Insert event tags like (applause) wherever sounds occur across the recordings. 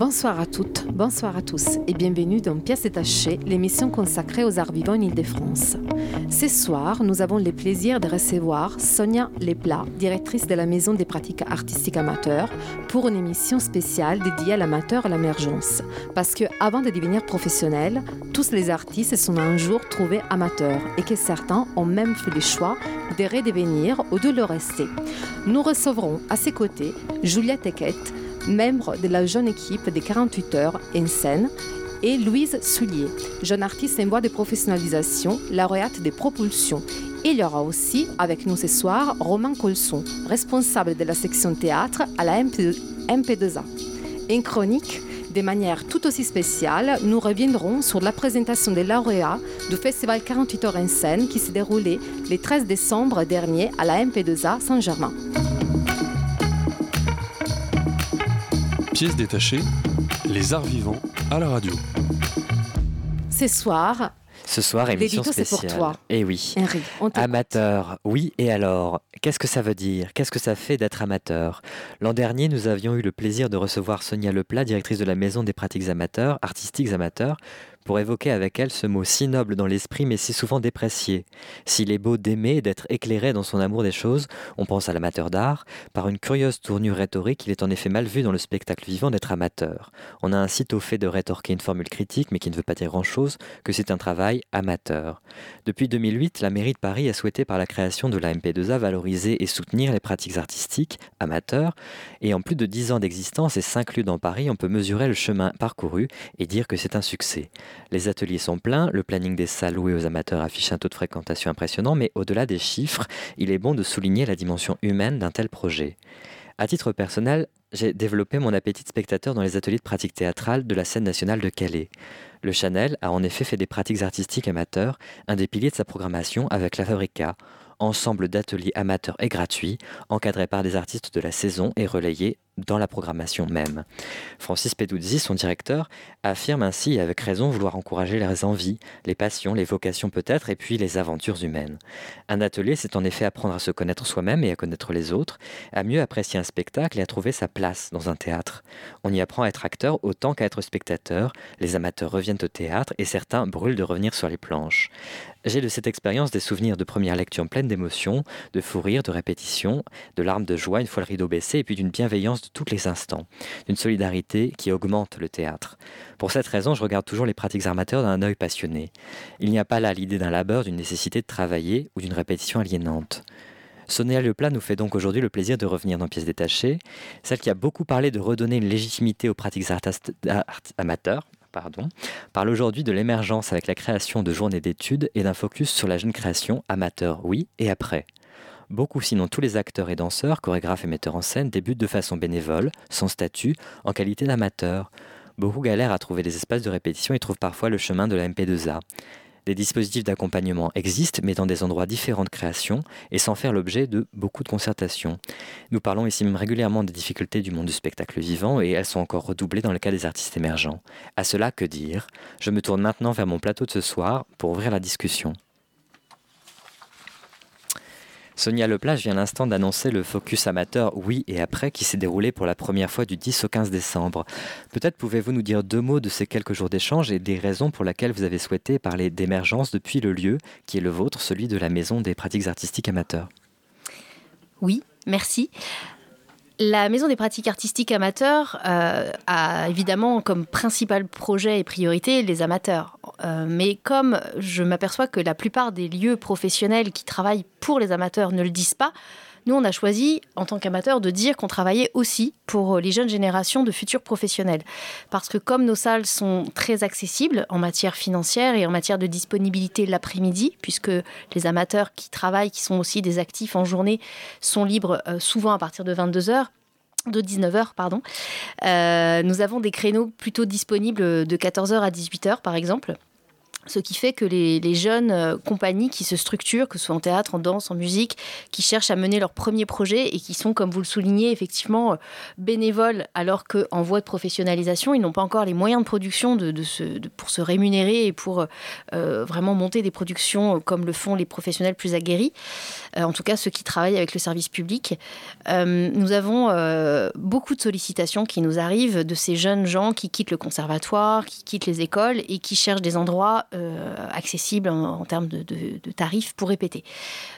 Bonsoir à toutes, bonsoir à tous et bienvenue dans Pièces détachées, l'émission consacrée aux arts vivants en Ile-de-France. Ce soir, nous avons le plaisir de recevoir Sonia Leplat, directrice de la Maison des pratiques artistiques amateurs, pour une émission spéciale dédiée à l'amateur et à l'émergence. Parce que avant de devenir professionnels, tous les artistes sont un jour trouvés amateurs et que certains ont même fait le choix de redevenir ou de le rester. Nous recevrons à ses côtés Julia Tequet, membre de la jeune équipe des 48 heures en scène, et Louise Soulier, jeune artiste en voie de professionnalisation, lauréate des propulsions. Il y aura aussi avec nous ce soir Romain Colson, responsable de la section théâtre à la MP, MP2A. En chronique, de manière tout aussi spéciale, nous reviendrons sur la présentation des lauréats du Festival 48 heures en scène qui s'est déroulé le 13 décembre dernier à la MP2A Saint-Germain. Pièce détachée, les arts vivants à la radio. Ce soir, Ce soir, émission L'édito, c'est pour spéciale. toi. Eh oui. On t'écoute. Amateur, oui et alors Qu'est-ce que ça veut dire? Qu'est-ce que ça fait d'être amateur? L'an dernier, nous avions eu le plaisir de recevoir Sonia Leplat, directrice de la Maison des pratiques amateurs, artistiques amateurs, pour évoquer avec elle ce mot si noble dans l'esprit mais si souvent déprécié. S'il est beau d'aimer et d'être éclairé dans son amour des choses, on pense à l'amateur d'art, par une curieuse tournure rhétorique, il est en effet mal vu dans le spectacle vivant d'être amateur. On a ainsi tôt fait de rétorquer une formule critique mais qui ne veut pas dire grand-chose, que c'est un travail amateur. Depuis 2008, la mairie de Paris a souhaité par la création de la MP2A valoriser et soutenir les pratiques artistiques amateurs. Et en plus de 10 ans d'existence et 5 lieux dans Paris, on peut mesurer le chemin parcouru et dire que c'est un succès. Les ateliers sont pleins, le planning des salles louées aux amateurs affiche un taux de fréquentation impressionnant, mais au-delà des chiffres, il est bon de souligner la dimension humaine d'un tel projet. À titre personnel, j'ai développé mon appétit de spectateur dans les ateliers de pratique théâtrale de la scène nationale de Calais. Le Chanel a en effet fait des pratiques artistiques amateurs un des piliers de sa programmation avec la Fabrica, ensemble d'ateliers amateurs et gratuits, encadrés par des artistes de la saison et relayés dans la programmation même. Francis Peduzzi, son directeur, affirme ainsi avec raison vouloir encourager les envies, les passions, les vocations peut-être, et puis les aventures humaines. Un atelier, c'est en effet apprendre à se connaître soi-même et à connaître les autres, à mieux apprécier un spectacle et à trouver sa place dans un théâtre. On y apprend à être acteur autant qu'à être spectateur, les amateurs reviennent au théâtre et certains brûlent de revenir sur les planches. J'ai de cette expérience des souvenirs de première lecture pleine d'émotions, de fou rire, de répétition, de larmes de joie une fois le rideau baissé et puis d'une bienveillance de tous les instants, d'une solidarité qui augmente le théâtre. Pour cette raison, je regarde toujours les pratiques amateurs d'un œil passionné. Il n'y a pas là l'idée d'un labeur, d'une nécessité de travailler ou d'une répétition aliénante. Sonia Leplat nous fait donc aujourd'hui le plaisir de revenir dans Pièces détachées, celle qui a beaucoup parlé de redonner une légitimité aux pratiques amateurs, parle aujourd'hui de l'émergence avec la création de journées d'études et d'un focus sur la jeune création amateur, oui, et après. Beaucoup, sinon tous les acteurs et danseurs, chorégraphes et metteurs en scène débutent de façon bénévole, sans statut, en qualité d'amateurs. Beaucoup galèrent à trouver des espaces de répétition et trouvent parfois le chemin de la MP2A. Des dispositifs d'accompagnement existent, mais dans des endroits différents de création et sans faire l'objet de beaucoup de concertations. Nous parlons ici même régulièrement des difficultés du monde du spectacle vivant et elles sont encore redoublées dans le cas des artistes émergents. À cela, que dire? Je me tourne maintenant vers mon plateau de ce soir pour ouvrir la discussion. Sonia Leplage vient l'instant d'annoncer le focus amateur Oui et après qui s'est déroulé pour la première fois du 10 au 15 décembre. Peut-être pouvez-vous nous dire deux mots de ces quelques jours d'échange et des raisons pour lesquelles vous avez souhaité parler d'émergence depuis le lieu qui est le vôtre, celui de la Maison des pratiques artistiques amateurs? Oui, merci. La Maison des pratiques artistiques amateurs euh, a évidemment comme principal projet et priorité les amateurs. Euh, mais comme je m'aperçois que la plupart des lieux professionnels qui travaillent pour les amateurs ne le disent pas, nous, on a choisi, en tant qu'amateurs, de dire qu'on travaillait aussi pour les jeunes générations de futurs professionnels. Parce que comme nos salles sont très accessibles en matière financière et en matière de disponibilité l'après-midi, puisque les amateurs qui travaillent, qui sont aussi des actifs en journée, sont libres euh, souvent à partir de 22 heures, de 19h, pardon. Euh, nous avons des créneaux plutôt disponibles de 14h à 18h, par exemple ce qui fait que les, jeunes euh, compagnies qui se structurent, que ce soit en théâtre, en danse, en musique, qui cherchent à mener leur premier projet et qui sont, comme vous le soulignez, effectivement euh, bénévoles, alors qu'en voie de professionnalisation, ils n'ont pas encore les moyens de production pour se rémunérer et pour euh, vraiment monter des productions comme le font les professionnels plus aguerris, en tout cas ceux qui travaillent avec le service public. nous avons beaucoup de sollicitations qui nous arrivent de ces jeunes gens qui quittent le conservatoire, qui quittent les écoles et qui cherchent des endroits accessible en, termes de, tarifs pour répéter.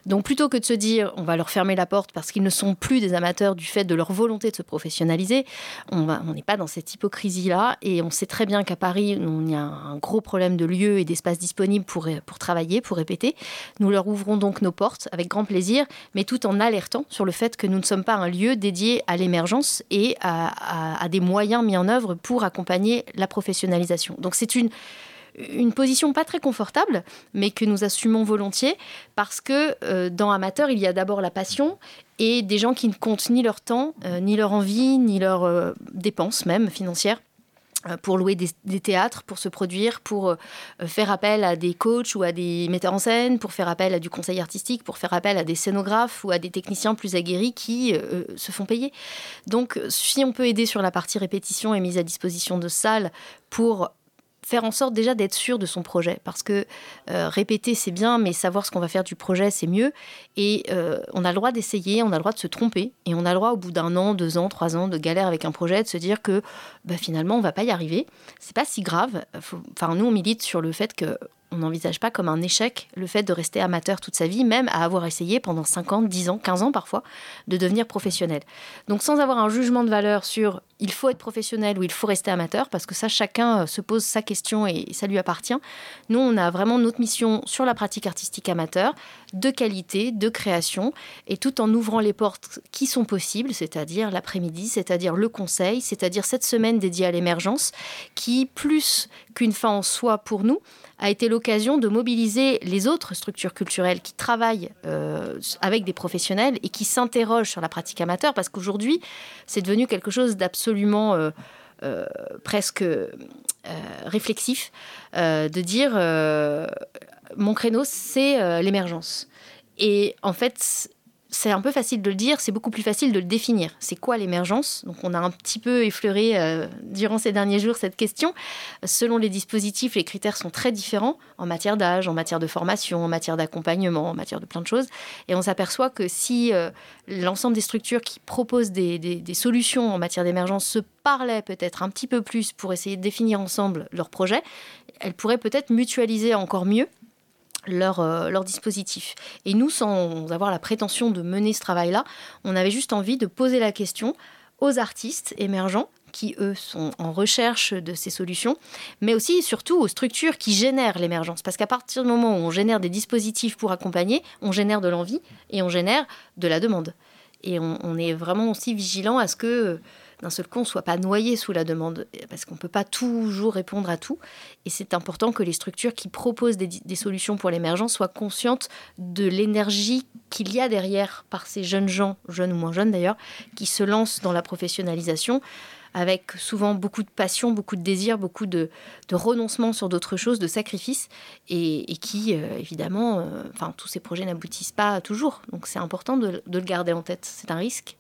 Donc plutôt que de se dire on va leur fermer la porte parce qu'ils ne sont plus des amateurs du fait de leur volonté de se professionnaliser, on n'est pas dans cette hypocrisie-là et on sait très bien qu'à Paris, il y a un gros problème de lieux et d'espaces disponibles pour travailler, pour répéter. Nous leur ouvrons donc nos portes avec grand plaisir, mais tout en alertant sur le fait que nous ne sommes pas un lieu dédié à l'émergence et à des moyens mis en œuvre pour accompagner la professionnalisation. Donc c'est une une position pas très confortable, mais que nous assumons volontiers, parce que euh, dans amateur, il y a d'abord la passion et des gens qui ne comptent ni leur temps, euh, ni leur envie, ni leurs euh, dépenses même financières pour louer des, théâtres, pour se produire, pour faire appel à des coachs ou à des metteurs en scène, pour faire appel à du conseil artistique, pour faire appel à des scénographes ou à des techniciens plus aguerris qui se font payer. Donc si on peut aider sur la partie répétition et mise à disposition de salles pour faire en sorte déjà d'être sûr de son projet. Parce que euh, répéter, c'est bien, mais savoir ce qu'on va faire du projet, c'est mieux. Et euh, on a le droit d'essayer, on a le droit de se tromper. Et on a le droit, au bout d'un an, deux ans, trois ans de galère avec un projet, de se dire que bah, finalement, on va pas y arriver. C'est pas si grave. Enfin, nous, on milite sur le fait que on n'envisage pas comme un échec le fait de rester amateur toute sa vie, même à avoir essayé pendant 5 ans, 10 ans, 15 ans parfois, de devenir professionnel. Donc sans avoir un jugement de valeur sur il faut être professionnel ou il faut rester amateur, parce que ça, chacun euh, se pose sa question et ça lui appartient. Nous, on a vraiment notre mission sur la pratique artistique amateur, de qualité, de création, et tout en ouvrant les portes qui sont possibles, c'est-à-dire l'après-midi, c'est-à-dire le conseil, c'est-à-dire cette semaine dédiée à l'émergence, qui, plus qu'une fin en soi pour nous, a été l'occasion de mobiliser les autres structures culturelles qui travaillent euh, avec des professionnels et qui s'interrogent sur la pratique amateur, parce qu'aujourd'hui, c'est devenu quelque chose d'absolument euh, euh, presque réflexif, de dire mon créneau, c'est l'émergence. Et en fait, c'est un peu facile de le dire, c'est beaucoup plus facile de le définir. C'est quoi l'émergence? Donc on a un petit peu effleuré euh, durant ces derniers jours cette question. Selon les dispositifs, les critères sont très différents en matière d'âge, en matière de formation, en matière d'accompagnement, en matière de plein de choses. Et on s'aperçoit que si euh, l'ensemble des structures qui proposent des, solutions en matière d'émergence se parlaient peut-être un petit peu plus pour essayer de définir ensemble leur projet, elles pourraient peut-être mutualiser encore mieux leur, euh, dispositif. Et nous, sans avoir la prétention de mener ce travail-là, on avait juste envie de poser la question aux artistes émergents qui, eux, sont en recherche de ces solutions, mais aussi et surtout aux structures qui génèrent l'émergence. Parce qu'à partir du moment où on génère des dispositifs pour accompagner, on génère de l'envie et on génère de la demande. Et on, on est vraiment aussi vigilant à ce que d'un seul coup, on ne soit pas noyé sous la demande, parce qu'on ne peut pas toujours répondre à tout. Et c'est important que les structures qui proposent des, solutions pour l'émergence soient conscientes de l'énergie qu'il y a derrière par ces jeunes gens, jeunes ou moins jeunes d'ailleurs, qui se lancent dans la professionnalisation avec souvent beaucoup de passion, beaucoup de désir, beaucoup de, renoncement sur d'autres choses, de sacrifices, et, qui, euh, évidemment, euh, enfin, tous ces projets n'aboutissent pas toujours. Donc c'est important de le garder en tête. C'est un risque,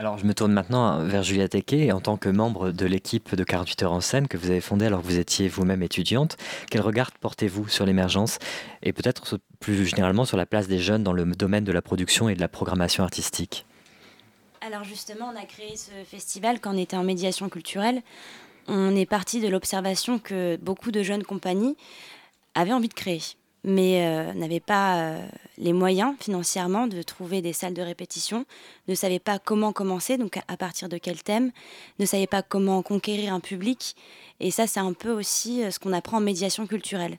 alors je me tourne maintenant vers Julia Tequet, en tant que membre de l'équipe de 48 heures en scène que vous avez fondée alors que vous étiez vous-même étudiante. Quel regard portez-vous sur l'émergence et peut-être plus généralement sur la place des jeunes dans le domaine de la production et de la programmation artistique? Alors justement, on a créé ce festival quand on était en médiation culturelle. On est parti de l'observation que beaucoup de jeunes compagnies avaient envie de créer mais euh, n'avait pas euh, les moyens financièrement de trouver des salles de répétition, ne savait pas comment commencer, donc à partir de quel thème, ne savait pas comment conquérir un public. Et ça, c'est un peu aussi euh, ce qu'on apprend en médiation culturelle.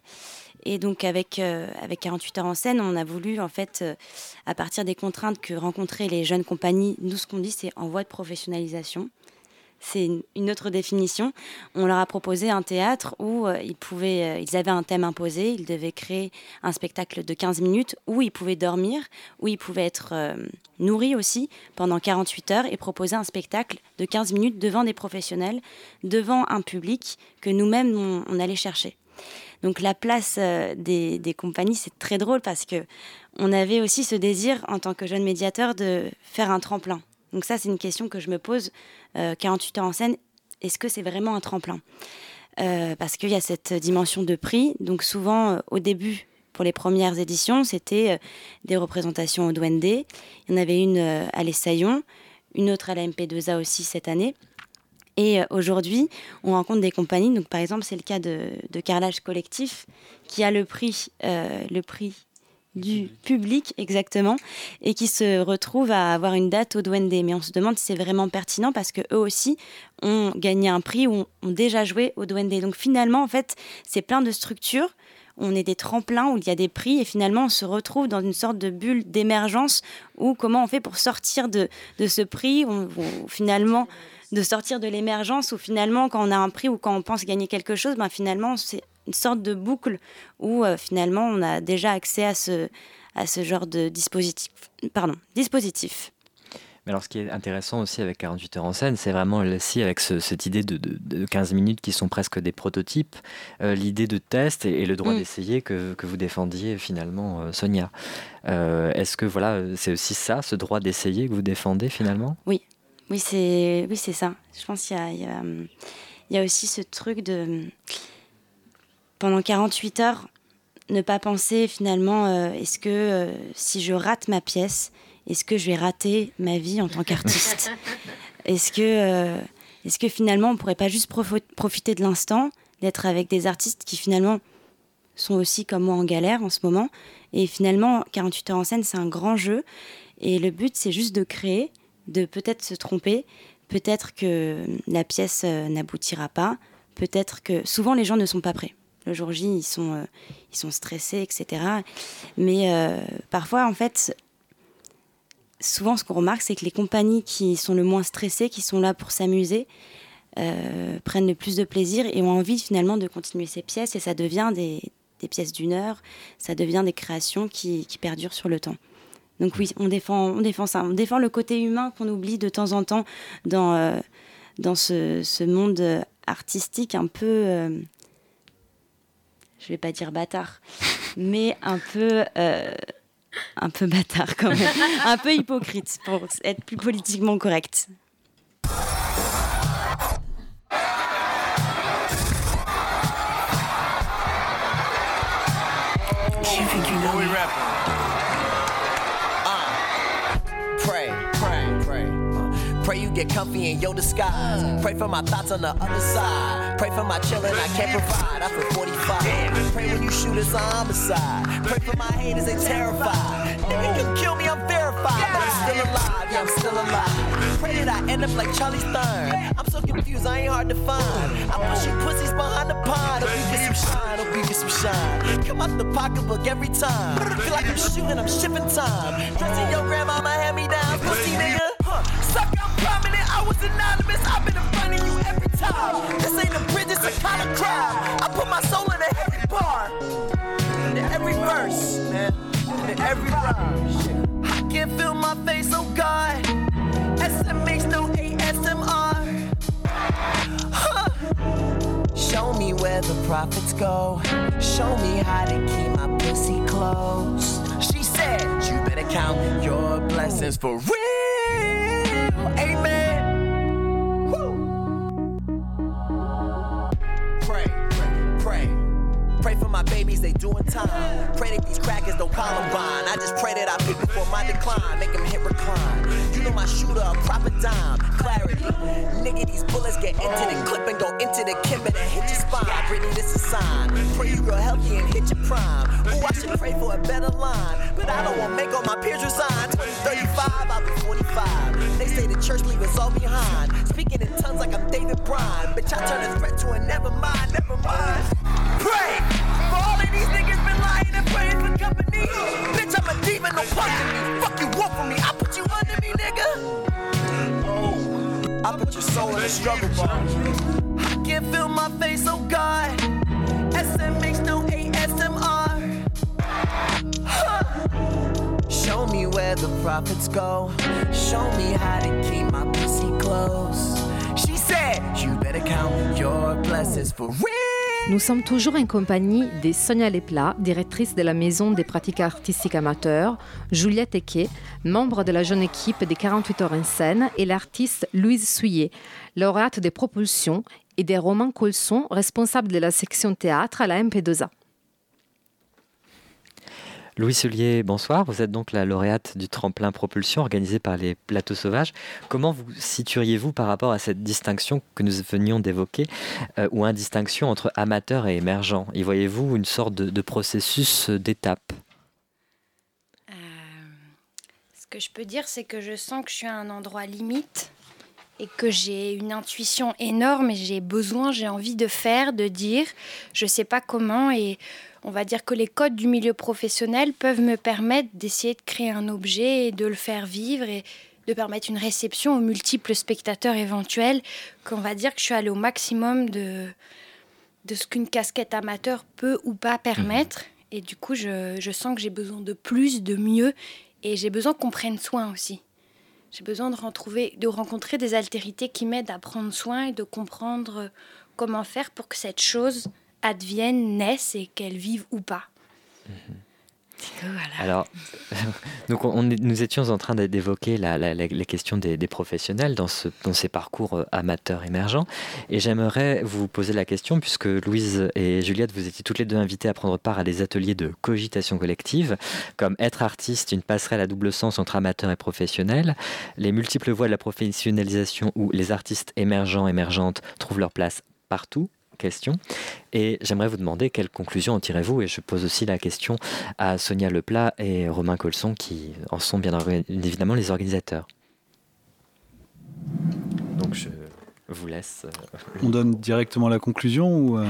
Et donc avec, avec 48 heures en scène, on a voulu, en fait, à partir des contraintes que rencontraient les jeunes compagnies, nous, ce qu'on dit, c'est en voie de professionnalisation c'est une autre définition. On leur a proposé un théâtre où euh, ils, pouvaient, euh, ils avaient un thème imposé, ils devaient créer un spectacle de 15 minutes où ils pouvaient dormir, où ils pouvaient être euh, nourris aussi pendant 48 heures et proposer un spectacle de 15 minutes devant des professionnels, devant un public que nous-mêmes on allait chercher. Donc la place des, des, compagnies, c'est très drôle parce que on avait aussi ce désir en tant que jeune médiateur de faire un tremplin. Donc ça, c'est une question que je me pose. 48 heures en scène, est-ce que c'est vraiment un tremplin? Parce qu'il y a cette dimension de prix. Donc souvent, au début, pour les premières éditions, c'était des représentations au Duende. Il y en avait une à l'Essaillon, une autre à la MP2A aussi cette année. Et euh, aujourd'hui, on rencontre des compagnies. Donc, par exemple, c'est le cas de, Carrelage Collectif, qui a le prix, euh, le prix du public exactement et qui se retrouve à avoir une date au Duende. Mais on se demande si c'est vraiment pertinent parce que eux aussi ont gagné un prix ou ont, ont déjà joué au Duende. Donc finalement, en fait, c'est plein de structures on est des tremplins où il y a des prix et finalement on se retrouve dans une sorte de bulle d'émergence où comment on fait pour sortir de, ce prix, ou finalement de sortir de l'émergence où finalement quand on a un prix ou quand on pense gagner quelque chose, ben finalement c'est une sorte de boucle où euh, finalement on a déjà accès à ce, à ce genre de dispositif. Pardon, dispositif. Mais alors, ce qui est intéressant aussi avec 48 heures en scène, c'est vraiment aussi avec cette idée de, 15 minutes qui sont presque des prototypes, euh, l'idée de test et, le droit mm. d'essayer que, vous défendiez finalement, euh, Sonia. Euh, est-ce que voilà, c'est aussi ça, ce droit d'essayer que vous défendez finalement? Oui, oui, c'est oui, ça. Je pense qu'il y, y a, aussi ce truc de pendant 48 heures, ne pas penser finalement, est-ce que si je rate ma pièce, est-ce que je vais rater ma vie en tant qu'artiste? (laughs) Est-ce que, euh, est que finalement on pourrait pas juste profiter de l'instant, d'être avec des artistes qui finalement sont aussi comme moi en galère en ce moment? Et finalement, 48 heures en scène, c'est un grand jeu. Et le but, c'est juste de créer, de peut-être se tromper, peut-être que la pièce euh, n'aboutira pas, peut-être que souvent les gens ne sont pas prêts. Le jour J, ils sont, euh, stressés, etc. Mais parfois, en fait, souvent, ce qu'on remarque, c'est que les compagnies qui sont le moins stressées, qui sont là pour s'amuser, euh, prennent le plus de plaisir et ont envie finalement de continuer ces pièces. Et ça devient des, pièces d'une heure, ça devient des créations qui, perdurent sur le temps. Donc oui, on défend, on défend ça. On défend le côté humain qu'on oublie de temps en temps euh, dans ce, monde artistique un peu... Euh, je vais pas dire bâtard, mais un peu un peu bâtard quand même, un peu hypocrite pour être plus politiquement correct. Pray you get comfy in your disguise. Pray for my thoughts on the other side. Pray for my children, I can't provide. I feel 45. Pray when you shoot us a homicide. Pray for my haters, they terrified. Nigga, you kill me, I'm verified. But I'm still alive, yeah, I'm still alive. Pray that I end up like Charlie Stern. I'm so confused, I ain't hard to find. I'm pushing pussies behind the pond. Hope you get some shine, hope you get some shine. Come out the pocketbook every time. Feel like I'm shooting, I'm shipping time. Dressing your grandma, hand me down. Pussy nigga. Huh. Suck, I'm prominent, I was anonymous. I've been in front of you every time. This ain't a bridge, it's a kind of crowd. I put my soul in every bar, in every verse, man, in every rhyme. I can't feel my face, oh God. SMH, no ASMR. Huh. Show me where the profits go. Show me how to keep my pussy closed. She said, You better count your blessings for real. Amen. Pray for my babies, they doing time. Pray that these crackers don't Columbine. I just pray that I pick before my decline, make them hit recline. You know my shooter, a proper dime. Clarity. Nigga, these bullets get into the clip and go into the kimber and hit your spine. Brittany, this a sign. Pray you grow healthy and hit your prime. Ooh, I should pray for a better line. But I don't want make all my peers resign. 2035, I'll be 45. They say the church leave us all behind. Speaking in tongues like I'm David Bryan. Bitch, I turn a threat to a never mind, never mind. Pray for all of these niggas been lying and praying for company. Bitch, I'm a demon, no of me. Fuck you, walk for me. I put you under me, nigga. Oh, I put your soul in a struggle bar. I can't feel my face, oh God. SMH, no ASMR. Show me where the profits go. Show me how to keep my pussy close. She said, You better count your blessings for real. Nous sommes toujours en compagnie de Sonia Leplat, directrice de la Maison des pratiques artistiques amateurs, Juliette Eke, membre de la jeune équipe des 48 heures en scène, et l'artiste Louise Souillet, lauréate des propulsions, et des Romain Colson, responsable de la section théâtre à la MP2A. Louis Soulier, bonsoir. Vous êtes donc la lauréate du tremplin propulsion organisé par les Plateaux Sauvages. Comment vous situeriez-vous par rapport à cette distinction que nous venions d'évoquer, euh, ou une distinction entre amateur et émergent Y voyez-vous une sorte de, processus d'étape? Euh, Ce que je peux dire, c'est que je sens que je suis à un endroit limite et que j'ai une intuition énorme et j'ai besoin, j'ai envie de faire, de dire, je ne sais pas comment et on va dire que les codes du milieu professionnel peuvent me permettre d'essayer de créer un objet et de le faire vivre et de permettre une réception aux multiples spectateurs éventuels, qu'on va dire que je suis allée au maximum de, de ce qu'une casquette amateur peut ou pas permettre. Et du coup, je, je sens que j'ai besoin de plus, de mieux, et j'ai besoin qu'on prenne soin aussi. J'ai besoin de, retrouver, de rencontrer des altérités qui m'aident à prendre soin et de comprendre comment faire pour que cette chose adviennent, naissent et qu'elles vivent ou pas. Mhm. Alors, (laughs) donc on, nous étions en train d'évoquer la, les questions des, professionnels dans, ce, dans ces parcours euh, amateurs émergents. Et j'aimerais vous poser la question, puisque Louise et Juliette, vous étiez toutes les deux invitées à prendre part à des ateliers de cogitation collective, comme être artiste, une passerelle à double sens entre amateurs et professionnels, les multiples voies de la professionnalisation où les artistes émergents, émergentes trouvent leur place partout, question. Et j'aimerais vous demander quelles conclusions en tirez-vous Et je pose aussi la question à Sonia Leplat et Romain Colson, qui en sont bien évidemment les organisateurs. Donc je vous laisse. Euh, On donne directement la conclusion ou euh,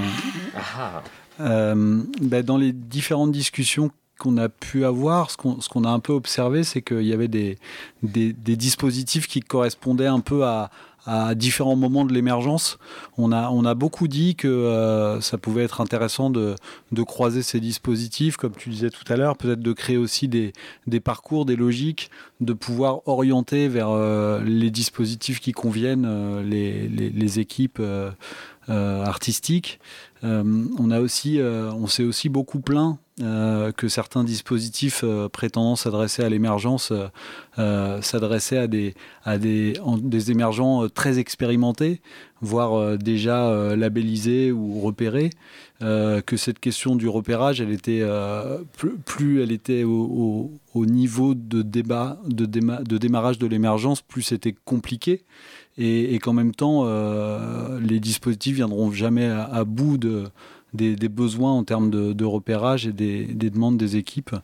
ah. euh, ben, Dans les différentes discussions qu'on a pu avoir, ce qu'on a un peu observé, c'est qu'il y avait des, des, dispositifs qui correspondaient un peu à, à différents moments de l'émergence. On a, beaucoup dit que euh, ça pouvait être intéressant de, croiser ces dispositifs, comme tu disais tout à l'heure, peut-être de créer aussi des, parcours, des logiques, de pouvoir orienter vers euh, les dispositifs qui conviennent euh, les, les, les, équipes artistiques. on a aussi, on s'est aussi beaucoup plaint euh, que certains dispositifs euh, prétendant s'adresser à l'émergence euh, s'adressaient à, des, émergents très expérimentés, voire déjà labellisés ou repérés. que cette question du repérage, elle était plus, elle était au, niveau de débat, de démarrage de l'émergence, plus c'était compliqué et, qu'en même temps, les dispositifs viendront jamais à bout de, des, besoins en termes de, repérage et des, demandes des équipes.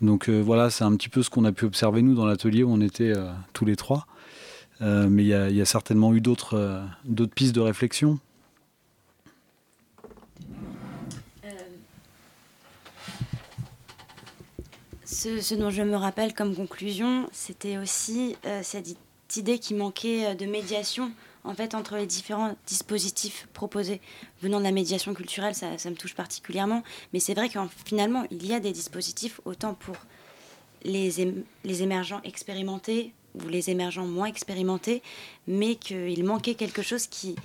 Donc euh, voilà, c'est un petit peu ce qu'on a pu observer nous dans l'atelier où on était euh, tous les trois. Euh, mais il y, a certainement eu d'autres pistes de réflexion. Ce, dont je me rappelle comme conclusion, c'était aussi cette idée qui manquait de médiation en fait entre les différents dispositifs proposés venant de la médiation culturelle, ça, me touche particulièrement. Mais c'est vrai qu'en finalement, il y a des dispositifs autant pour les, émergents expérimentés ou les émergents moins expérimentés, mais qu'il manquait quelque chose qui,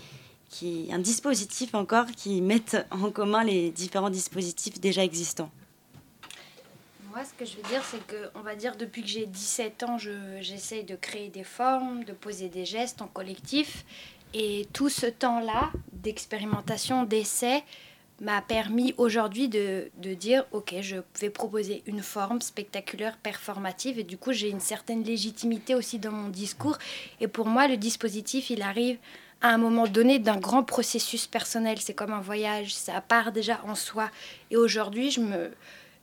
qui, un dispositif encore qui mette en commun les différents dispositifs déjà existants. Ce que je veux dire, c'est que, on va dire, depuis que j'ai 17 ans, j'essaye de créer des formes, de poser des gestes en collectif. Et tout ce temps-là d'expérimentation, d'essai, m'a permis aujourd'hui de, de, dire, OK, je vais proposer une forme spectaculaire, performative. Et du coup, j'ai une certaine légitimité aussi dans mon discours. Et pour moi, le dispositif, il arrive à un moment donné d'un grand processus personnel. C'est comme un voyage, ça part déjà en soi. Et aujourd'hui, je me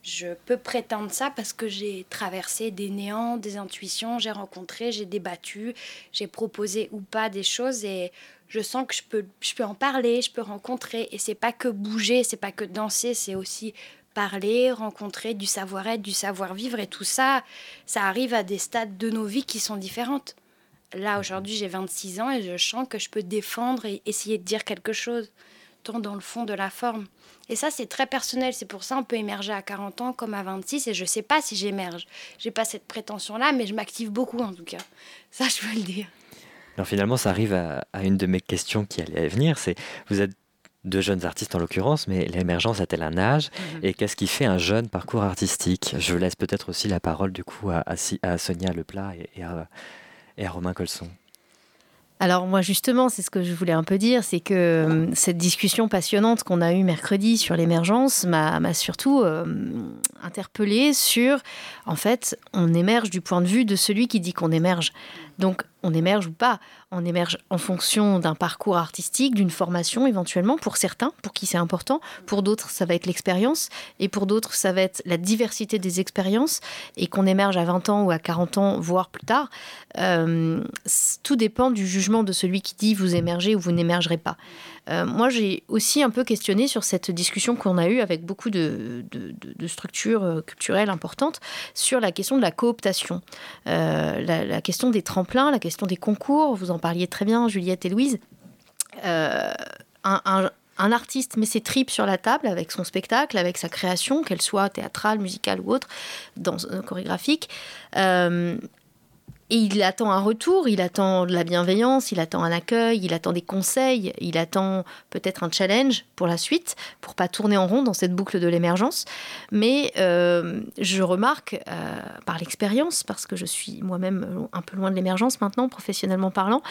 je peux prétendre ça parce que j'ai traversé des néants, des intuitions, j'ai rencontré, j'ai débattu, j'ai proposé ou pas des choses et je sens que je peux, je peux en parler, je peux rencontrer. Et c'est pas que bouger, c'est pas que danser, c'est aussi parler, rencontrer du savoir-être, du savoir-vivre et tout ça, ça arrive à des stades de nos vies qui sont différentes. Là, aujourd'hui, j'ai 26 ans et je sens que je peux défendre et essayer de dire quelque chose, tant dans le fond de la forme. Et ça, c'est très personnel. C'est pour ça qu'on peut émerger à 40 ans comme à 26. Et je ne sais pas si j'émerge. J'ai pas cette prétention-là, mais je m'active beaucoup en tout cas. Ça, je peux le dire. Alors finalement, ça arrive à, une de mes questions qui allait venir. C'est vous êtes de jeunes artistes en l'occurrence, mais l'émergence a-t-elle un âge? Mhm. Et qu'est-ce qui fait un jeune parcours artistique? Je laisse peut-être aussi la parole du coup à, à, Sonia Leplat et, à, et à Romain Colson. Alors moi justement, c'est ce que je voulais un peu dire, c'est que euh, cette discussion passionnante qu'on a eue mercredi sur l'émergence m'a surtout euh, interpellée sur, en fait, on émerge du point de vue de celui qui dit qu'on émerge. Donc on émerge ou pas. On émerge en fonction d'un parcours artistique, d'une formation éventuellement, pour certains, pour qui c'est important. Pour d'autres, ça va être l'expérience. Et pour d'autres, ça va être la diversité des expériences. Et qu'on émerge à 20 ans ou à 40 ans, voire plus tard. Euh, tout dépend du jugement de celui qui dit vous émergez ou vous n'émergerez pas. Euh, moi, j'ai aussi un peu questionné sur cette discussion qu'on a eue avec beaucoup de, structures euh, culturelles importantes sur la question de la cooptation, la, question des tremplins, la question des concours. Vous en parliez très bien, Juliette et Louise. un, artiste met ses tripes sur la table avec son spectacle, avec sa création, qu'elle soit théâtrale, musicale ou autre, dans, chorégraphique. Et il attend un retour, il attend de la bienveillance, il attend un accueil, il attend des conseils, il attend peut-être un challenge pour la suite, pour pas tourner en rond dans cette boucle de l'émergence. Mais euh, je remarque euh, par l'expérience, parce que je suis moi-même un peu loin de l'émergence maintenant, professionnellement parlant,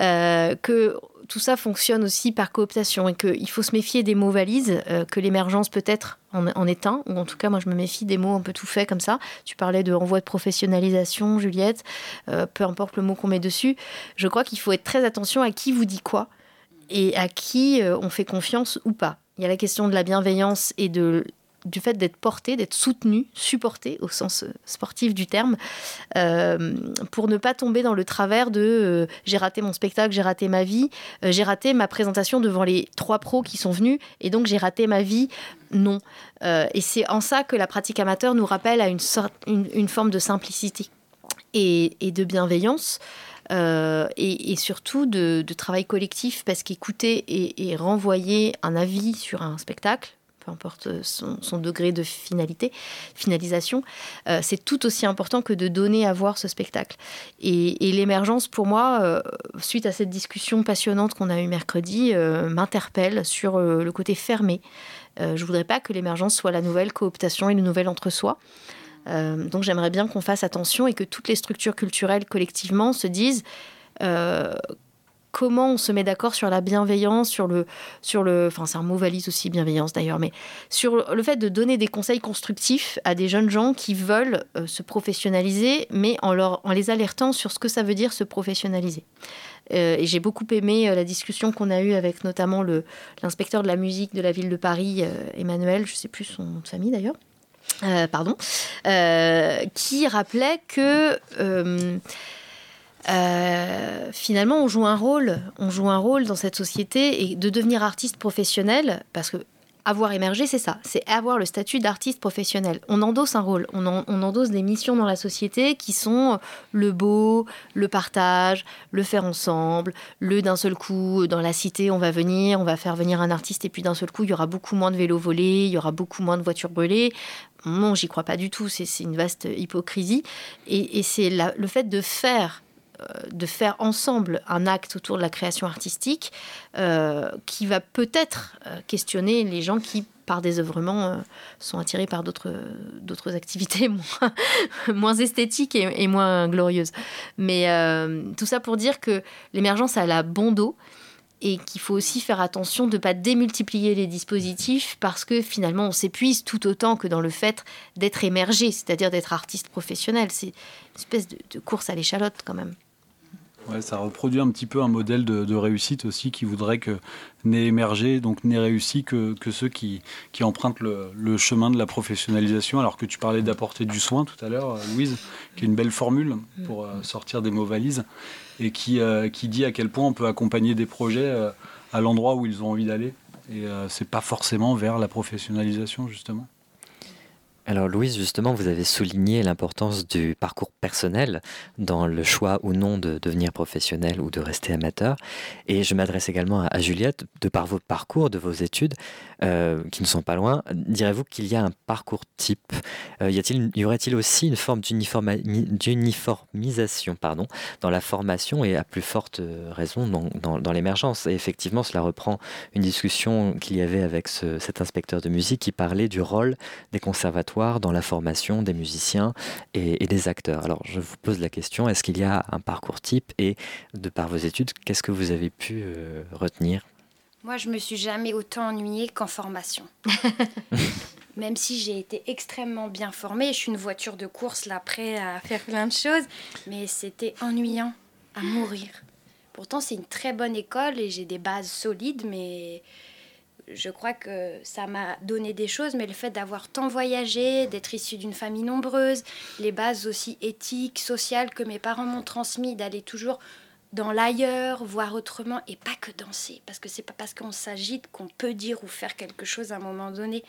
euh, que tout ça fonctionne aussi par cooptation et qu'il faut se méfier des mots valises, euh, que l'émergence peut-être en, un, ou en tout cas moi je me méfie des mots un peu tout faits comme ça. Tu parlais de renvoi de professionnalisation, Juliette, euh, peu importe le mot qu'on met dessus. Je crois qu'il faut être très attention à qui vous dit quoi et à qui euh, on fait confiance ou pas. Il y a la question de la bienveillance et de du fait d'être porté, d'être soutenu, supporté au sens euh, sportif du terme, euh, pour ne pas tomber dans le travers de euh, j'ai raté mon spectacle, j'ai raté ma vie, j'ai raté ma présentation devant les trois pros qui sont venus, et donc j'ai raté ma vie. Non. et c'est en ça que la pratique amateur nous rappelle à une, forme de simplicité et, de bienveillance. et, surtout de, travail collectif, parce qu'écouter et, renvoyer un avis sur un spectacle, peu importe son, degré de finalité, finalisation, euh, c'est tout aussi important que de donner à voir ce spectacle. Et, l'émergence, pour moi, euh, suite à cette discussion passionnante qu'on a eue mercredi, euh, m'interpelle sur le côté fermé. je voudrais pas que l'émergence soit la nouvelle cooptation et le nouvel entre-soi. donc j'aimerais bien qu'on fasse attention et que toutes les structures culturelles collectivement se disent comment on se met d'accord sur la bienveillance, sur le, sur le, enfin c'est un mot valise aussi bienveillance d'ailleurs, mais sur le fait de donner des conseils constructifs à des jeunes gens qui veulent euh, se professionnaliser, mais en, les alertant sur ce que ça veut dire se professionnaliser. Euh, et j'ai beaucoup aimé euh, la discussion qu'on a eue avec notamment l'inspecteur de la musique de la ville de Paris, Emmanuel, je sais plus son nom famille d'ailleurs. pardon, qui rappelait que euh, finalement, on joue un rôle. On joue un rôle dans cette société et de devenir artiste professionnel, parce que avoir émergé, c'est ça, c'est avoir le statut d'artiste professionnel. On endosse un rôle, on, endosse des missions dans la société qui sont le beau, le partage, le faire ensemble, le d'un seul coup, dans la cité, on va venir, on va faire venir un artiste et puis d'un seul coup, il y aura beaucoup moins de vélos volés, il y aura beaucoup moins de voitures brûlées. Non, j'y crois pas du tout, c'est une vaste hypocrisie. Et, c'est le fait de faire de faire ensemble un acte autour de la création artistique euh, qui va peut-être euh, questionner les gens qui, par désœuvrement, sont attirés par d'autres, activités (laughs) moins, esthétiques et, moins glorieuses. Mais tout ça pour dire que l'émergence a la bon dos et qu'il faut aussi faire attention de ne pas démultiplier les dispositifs parce que finalement on s'épuise tout autant que dans le fait d'être émergé, c'est-à-dire d'être artiste professionnel. C'est une espèce de course à l'échalote quand même. Ouais, ça reproduit un petit peu un modèle de, réussite aussi qui voudrait que n'aient émergé, donc n'aient réussi que, ceux qui, empruntent le, chemin de la professionnalisation. Alors que tu parlais d'apporter du soin tout à l'heure, Louise, qui est une belle formule pour euh, sortir des mots valises et qui, euh, qui dit à quel point on peut accompagner des projets euh, à l'endroit où ils ont envie d'aller. Et c'est pas forcément vers la professionnalisation, justement. Alors Louise, justement, vous avez souligné l'importance du parcours personnel dans le choix ou non de devenir professionnel ou de rester amateur. Et je m'adresse également à, Juliette, de par vos parcours, de vos études, euh, qui ne sont pas loin, direz-vous qu'il y a un parcours type euh, y, y aurait-il aussi une forme d'uniformisation pardon, dans la formation et à plus forte raison dans, dans, l'émergence? Et effectivement, cela reprend une discussion qu'il y avait avec cet inspecteur de musique qui parlait du rôle des conservatoires dans la formation des musiciens et, des acteurs. Alors je vous pose la question, est-ce qu'il y a un parcours type et de par vos études, qu'est-ce que vous avez pu euh, retenir? Moi, je me suis jamais autant ennuyée qu'en formation. (laughs) Même si j'ai été extrêmement bien formée, je suis une voiture de course là, prête à faire plein de choses, mais c'était ennuyant à mourir. Pourtant, c'est une très bonne école et j'ai des bases solides, mais je crois que ça m'a donné des choses, mais le fait d'avoir tant voyagé, d'être issu d'une famille nombreuse, les bases aussi éthiques, sociales que mes parents m'ont transmis, d'aller toujours dans l'ailleurs, voir autrement, et pas que danser, parce que c'est pas parce qu'on s'agite qu'on peut dire ou faire quelque chose à un moment donné.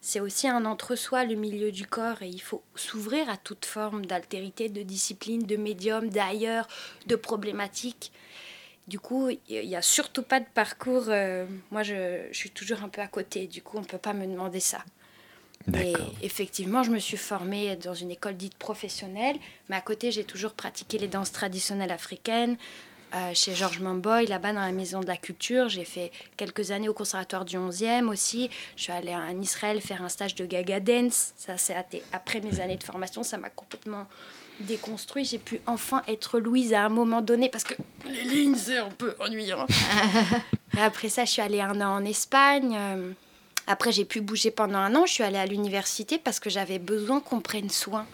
C'est aussi un entre-soi, le milieu du corps, et il faut s'ouvrir à toute forme d'altérité, de discipline, de médium, d'ailleurs, de problématiques. Du coup, il n'y a surtout pas de parcours. Euh, moi, je, suis toujours un peu à côté. Du coup, on ne peut pas me demander ça. Et effectivement, je me suis formée dans une école dite professionnelle, mais à côté, j'ai toujours pratiqué les danses traditionnelles africaines. Euh, chez Georges Mamboy, là-bas dans la Maison de la Culture. J'ai fait quelques années au Conservatoire du 11e aussi. Je suis allée en Israël faire un stage de Gaga Dance. Ça, c'est après mes années de formation, ça m'a complètement déconstruit, j'ai pu enfin être Louise à un moment donné parce que les lignes c'est un peu ennuyant. (laughs) après ça, je suis allée un an en Espagne. Euh, après, j'ai pu bouger pendant un an. Je suis allée à l'université parce que j'avais besoin qu'on prenne soin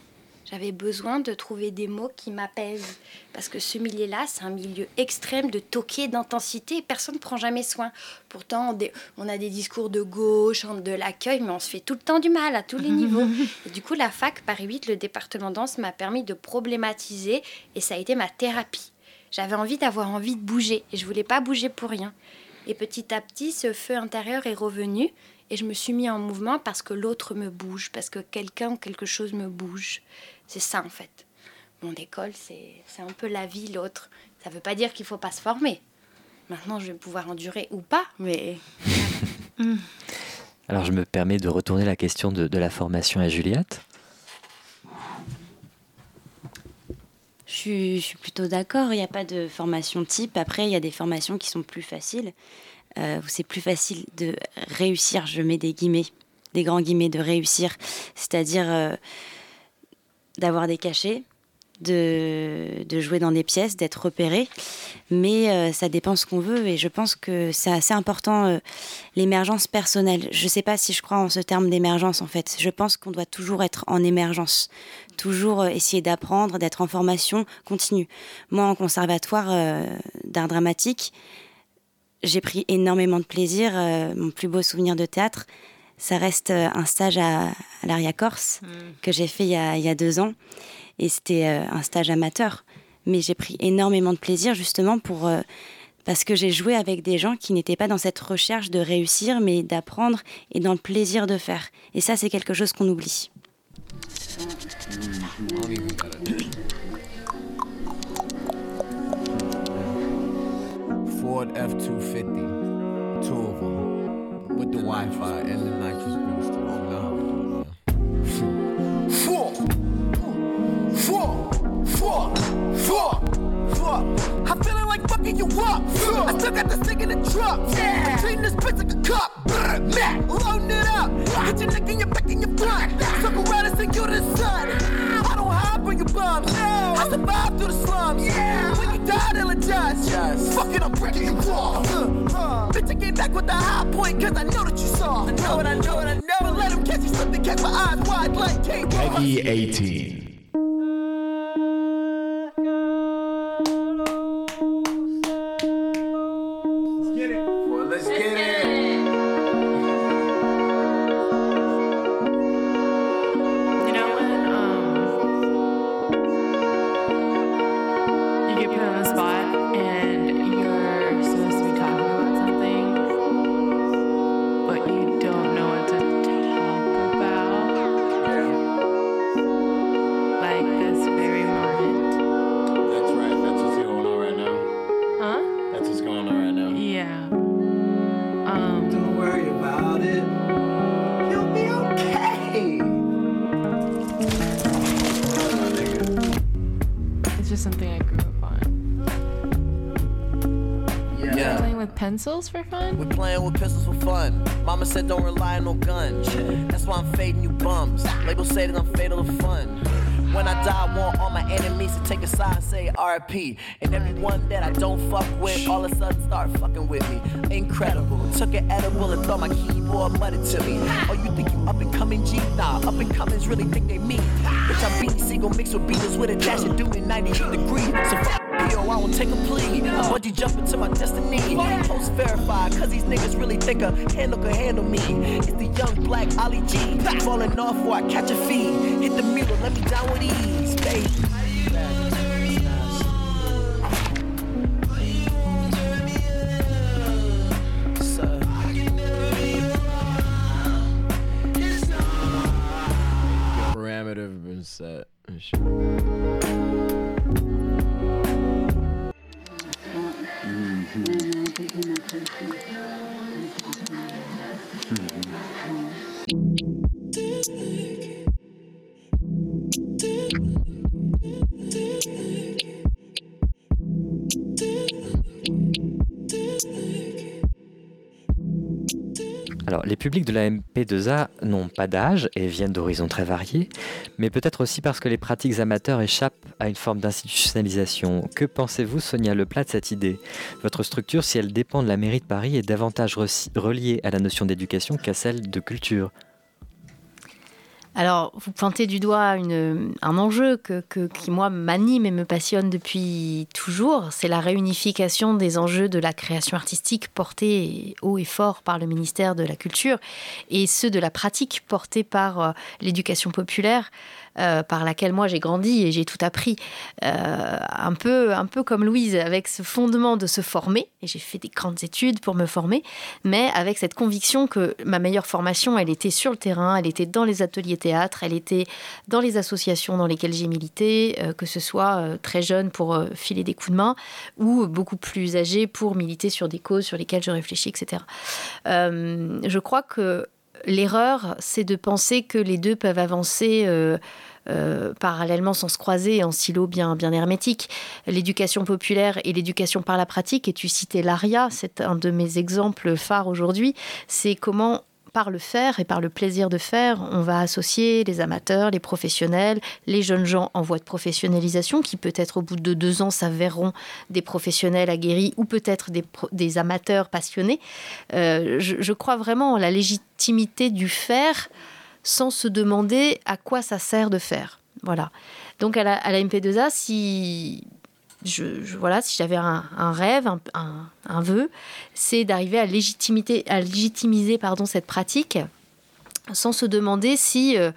j'avais besoin de trouver des mots qui m'apaisent. Parce que ce milieu-là, c'est un milieu extrême de toquer, d'intensité, et personne ne prend jamais soin. Pourtant, on a des discours de gauche, de l'accueil, mais on se fait tout le temps du mal à tous les niveaux. (laughs) Et du coup, la fac Paris 8, le département danse, m'a permis de problématiser, et ça a été ma thérapie. J'avais envie d'avoir envie de bouger, et je voulais pas bouger pour rien. Et petit à petit, ce feu intérieur est revenu, et je me suis mis en mouvement parce que l'autre me bouge, parce que quelqu'un ou quelque chose me bouge. C'est ça en fait. Mon école, c'est un peu la vie, l'autre. Ça ne veut pas dire qu'il ne faut pas se former. Maintenant, je vais pouvoir endurer ou pas, mais... (laughs) Alors, je me permets de retourner la question de, la formation à Juliette. Je suis, plutôt d'accord, il n'y a pas de formation type. Après, il y a des formations qui sont plus faciles, euh, c'est plus facile de réussir, je mets des guillemets, des grands guillemets, de réussir. C'est-à-dire... Euh, d'avoir des cachets, de, jouer dans des pièces, d'être repéré. Mais euh, ça dépend ce qu'on veut et je pense que c'est assez important euh, l'émergence personnelle. Je ne sais pas si je crois en ce terme d'émergence en fait. Je pense qu'on doit toujours être en émergence, toujours essayer d'apprendre, d'être en formation continue. Moi, en conservatoire d'art dramatique, j'ai pris énormément de plaisir. mon plus beau souvenir de théâtre, ça reste euh, un stage à, l'Aria Corse mm. que j'ai fait il y, a, deux ans. Et c'était euh, un stage amateur. Mais j'ai pris énormément de plaisir justement pour, euh, parce que j'ai joué avec des gens qui n'étaient pas dans cette recherche de réussir, mais d'apprendre et dans le plaisir de faire. Et ça, c'est quelque chose qu'on oublie. Ford F-250, two of them, with the Wi-Fi and the nitrous booster. Oh no. (laughs) Four, four, four, four, four. I'm feeling like fucking you up. I still got the stick in the truck. Yeah. Between this bitch like a cup. Mac, loading it up. Get your neck in your back in your front. Circle around and send you the sun. I don't hide from your bums. No. I survived through the slums. Yeah. When you die, they'll adjust. Yes. Fuck it, I'm breaking you off. Uh, uh. Bitch, I came back with the high point, cause I know that you saw. I know it, I know it, I know it. Let him catch you slipping, catch my eyes wide like Kate. Peggy 18. Pencils for fun? We're playing with pistols for fun. Mama said don't rely on no guns. That's why I'm fading you bums. Labels say that I'm fatal to fun. When I die, I want all my enemies to take a side and say RP. And everyone that I don't fuck with, all of a sudden start fucking with me. Incredible. Took an edible and thought my keyboard muttered to me. Oh, you think you up and coming G? Nah, up and comings really think they me. Bitch, I'm beating single mixed with beaters with a dash doom in 98 degrees. So fuck I won't take a plea. I'm bungee jumping to my destiny. Post verified, cause these niggas really think a handle can handle me. It's the young black Ali G. Falling off before I catch a feed. Hit the mirror, let me down with ease, baby. Set. Alors, les publics de la MP2A n'ont pas d'âge et viennent d'horizons très variés, mais peut-être aussi parce que les pratiques amateurs échappent à une forme d'institutionnalisation. Que pensez-vous, Sonia Leplat, de cette idée? Votre structure, si elle dépend de la mairie de Paris, est davantage reliée à la notion d'éducation qu'à celle de culture. Alors, vous pointez du doigt un enjeu qui, moi, m'anime et me passionne depuis toujours. C'est la réunification des enjeux de la création artistique portés haut et fort par le ministère de la Culture et ceux de la pratique portés par euh, l'éducation populaire. Euh, par laquelle moi j'ai grandi et j'ai tout appris. Euh, un, peu, un peu comme Louise, avec ce fondement de se former, et j'ai fait des grandes études pour me former, mais avec cette conviction que ma meilleure formation, elle était sur le terrain, elle était dans les ateliers théâtre, elle était dans les associations dans lesquelles j'ai milité, euh, que ce soit très jeune pour filer des coups de main, ou beaucoup plus âgé pour militer sur des causes sur lesquelles je réfléchis, etc. je crois que l'erreur, c'est de penser que les deux peuvent avancer euh, euh, parallèlement sans se croiser en silo bien, bien hermétique. L'éducation populaire et l'éducation par la pratique, et tu citais l'ARIA, c'est un de mes exemples phares aujourd'hui, c'est comment par le faire et par le plaisir de faire, on va associer les amateurs, les professionnels, les jeunes gens en voie de professionnalisation qui peut-être au bout de deux ans s'avéreront des professionnels aguerris ou peut-être des, amateurs passionnés. Euh, je, crois vraiment en la légitimité du faire sans se demander à quoi ça sert de faire. Voilà. Donc à à la MP2A, si je, voilà, si j'avais un, rêve, un, vœu, c'est d'arriver à, à légitimiser pardon, cette pratique sans se demander si euh,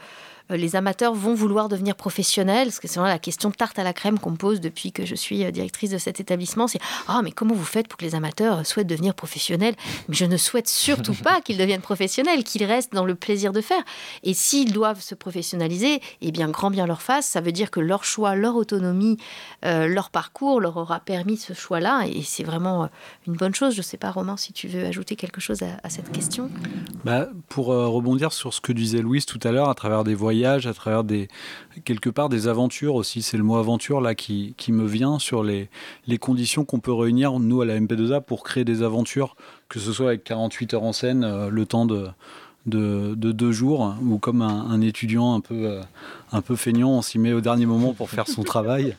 les amateurs vont vouloir devenir professionnels Parce que c'est la question de tarte à la crème qu'on me pose depuis que je suis euh, directrice de cet établissement. C'est Ah, mais comment vous faites pour que les amateurs souhaitent devenir professionnels? Mais je ne souhaite surtout (laughs) pas qu'ils deviennent professionnels, qu'ils restent dans le plaisir de faire. Et s'ils doivent se professionnaliser, eh bien, grand bien leur face. Ça veut dire que leur choix, leur autonomie, euh, leur parcours leur aura permis ce choix-là. Et c'est vraiment une bonne chose. Je ne sais pas, Romain, si tu veux ajouter quelque chose à, cette question. Bah, pour rebondir sur ce que disait Louise tout à l'heure, à travers des voyages, à travers des, quelque part des aventures aussi. C'est le mot aventure là qui, me vient sur les, conditions qu'on peut réunir, nous, à la MP2A, pour créer des aventures, que ce soit avec 48 heures en scène, euh, le temps de, de, deux jours, ou comme un, étudiant un peu, euh, un peu feignant, on s'y met au dernier moment pour faire son travail.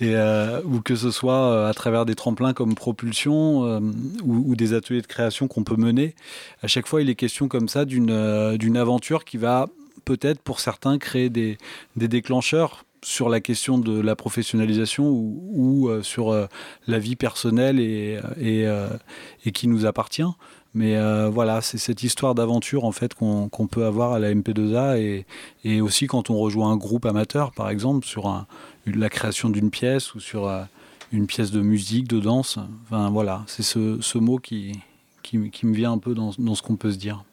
Et, euh, ou que ce soit à travers des tremplins comme propulsion ou, des ateliers de création qu'on peut mener. À chaque fois, il est question comme ça d'une aventure qui va peut-être pour certains créer des, déclencheurs sur la question de la professionnalisation ou, euh, sur euh, la vie personnelle et, euh, et, qui nous appartient. Mais voilà, c'est cette histoire d'aventure en fait qu'on peut avoir à la MP2A et, aussi quand on rejoint un groupe amateur, par exemple, sur la création d'une pièce ou sur une pièce de musique, de danse. Enfin voilà, c'est ce, mot qui, me vient un peu dans ce qu'on peut se dire.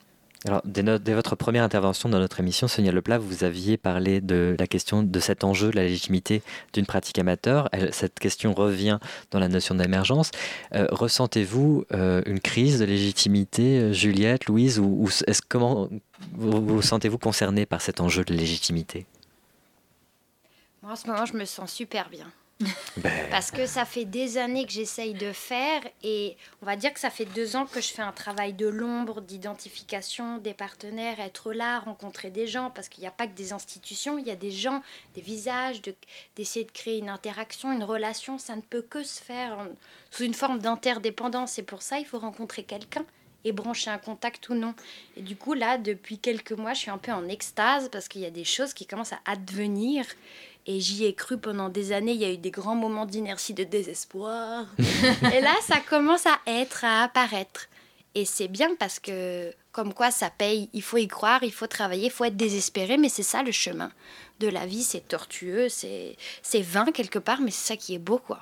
Alors, dès, votre première intervention dans notre émission, Sonia Leplat, vous aviez parlé de la question de cet enjeu, de la légitimité d'une pratique amateur. cette question revient dans la notion d'émergence. Euh, ressentez-vous euh, une crise de légitimité, Juliette, Louise, ou, comment vous, vous sentez-vous concerné par cet enjeu de légitimité? Moi, en ce moment, je me sens super bien. (laughs) Ben. Parce que ça fait des années que j'essaye de faire et on va dire que ça fait deux ans que je fais un travail de l'ombre, d'identification des partenaires, être là, rencontrer des gens, parce qu'il n'y a pas que des institutions, il y a des gens, des visages, d'essayer de, créer une interaction, une relation. Ça ne peut que se faire sous une forme d'interdépendance et pour ça, il faut rencontrer quelqu'un et brancher un contact ou non. Et du coup, là, depuis quelques mois, je suis un peu en extase parce qu'il y a des choses qui commencent à advenir et j'y ai cru pendant des années. Il y a eu des grands moments d'inertie, de désespoir. (laughs) et là, ça commence à être, à apparaître. Et c'est bien parce que, comme quoi, ça paye. Il faut y croire, il faut travailler, il faut être désespéré. Mais c'est ça le chemin de la vie. C'est tortueux, c'est vain quelque part, mais c'est ça qui est beau, quoi.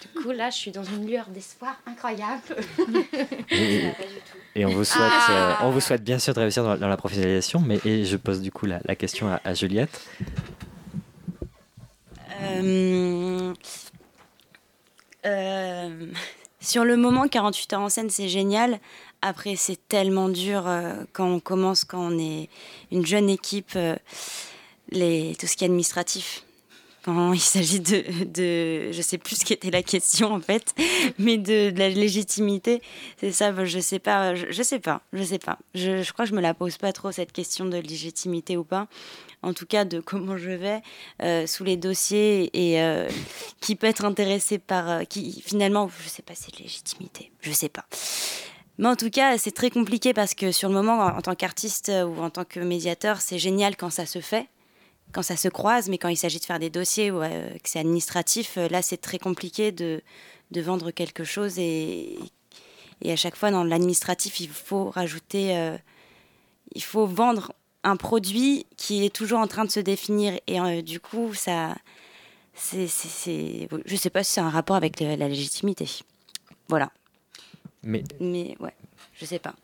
Du coup, là, je suis dans une lueur d'espoir incroyable. (laughs) Et, on, vous souhaite, ah. euh, on vous souhaite bien sûr de réussir dans, la professionnalisation. Mais et je pose du coup la, la question à, à Juliette. Euh, euh, sur le moment, 48 heures en scène, c'est génial. Après, c'est tellement dur euh, quand on commence, quand on est une jeune équipe, les, tout ce qui est administratif. Quand il s'agit de, de, je sais plus ce qui était la question en fait, mais de, la légitimité, c'est ça. Je sais pas, je, je, sais pas, je sais pas. Je, crois que je me la pose pas trop cette question de légitimité ou pas en tout cas de comment je vais euh, sous les dossiers et euh, qui peut être intéressé par, euh, qui finalement, je sais pas, c'est de légitimité, je sais pas. Mais en tout cas, c'est très compliqué parce que sur le moment, en, tant qu'artiste ou en tant que médiateur, c'est génial quand ça se fait, quand ça se croise, mais quand il s'agit de faire des dossiers ou que c'est administratif, là, c'est très compliqué de, de vendre quelque chose et, et à chaque fois, dans l'administratif, il faut rajouter, il faut vendre un produit qui est toujours en train de se définir. Et euh, du coup, ça. c'est, je sais pas si c'est un rapport avec la, légitimité. Voilà. Mais. Mais ouais, je sais pas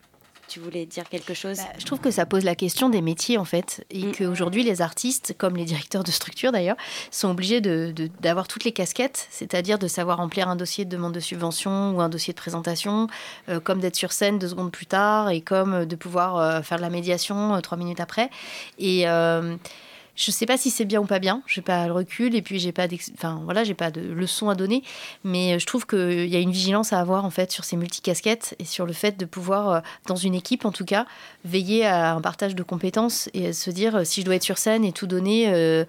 tu voulais dire quelque chose bah, Je trouve que ça pose la question des métiers en fait, et mm. qu'aujourd'hui les artistes, comme les directeurs de structure d'ailleurs, sont obligés d'avoir de, toutes les casquettes, c'est-à-dire de savoir remplir un dossier de demande de subvention ou un dossier de présentation, euh, comme d'être sur scène deux secondes plus tard, et comme de pouvoir euh, faire de la médiation euh, trois minutes après. Et je sais pas si c'est bien ou pas bien. J'ai pas le recul et puis j'ai pas, enfin voilà, j'ai pas de leçon à donner. Mais je trouve qu'il y a une vigilance à avoir en fait sur ces multicasquettes et sur le fait de pouvoir, euh, dans une équipe en tout cas, veiller à un partage de compétences et se dire euh, si je dois être sur scène et tout donner euh,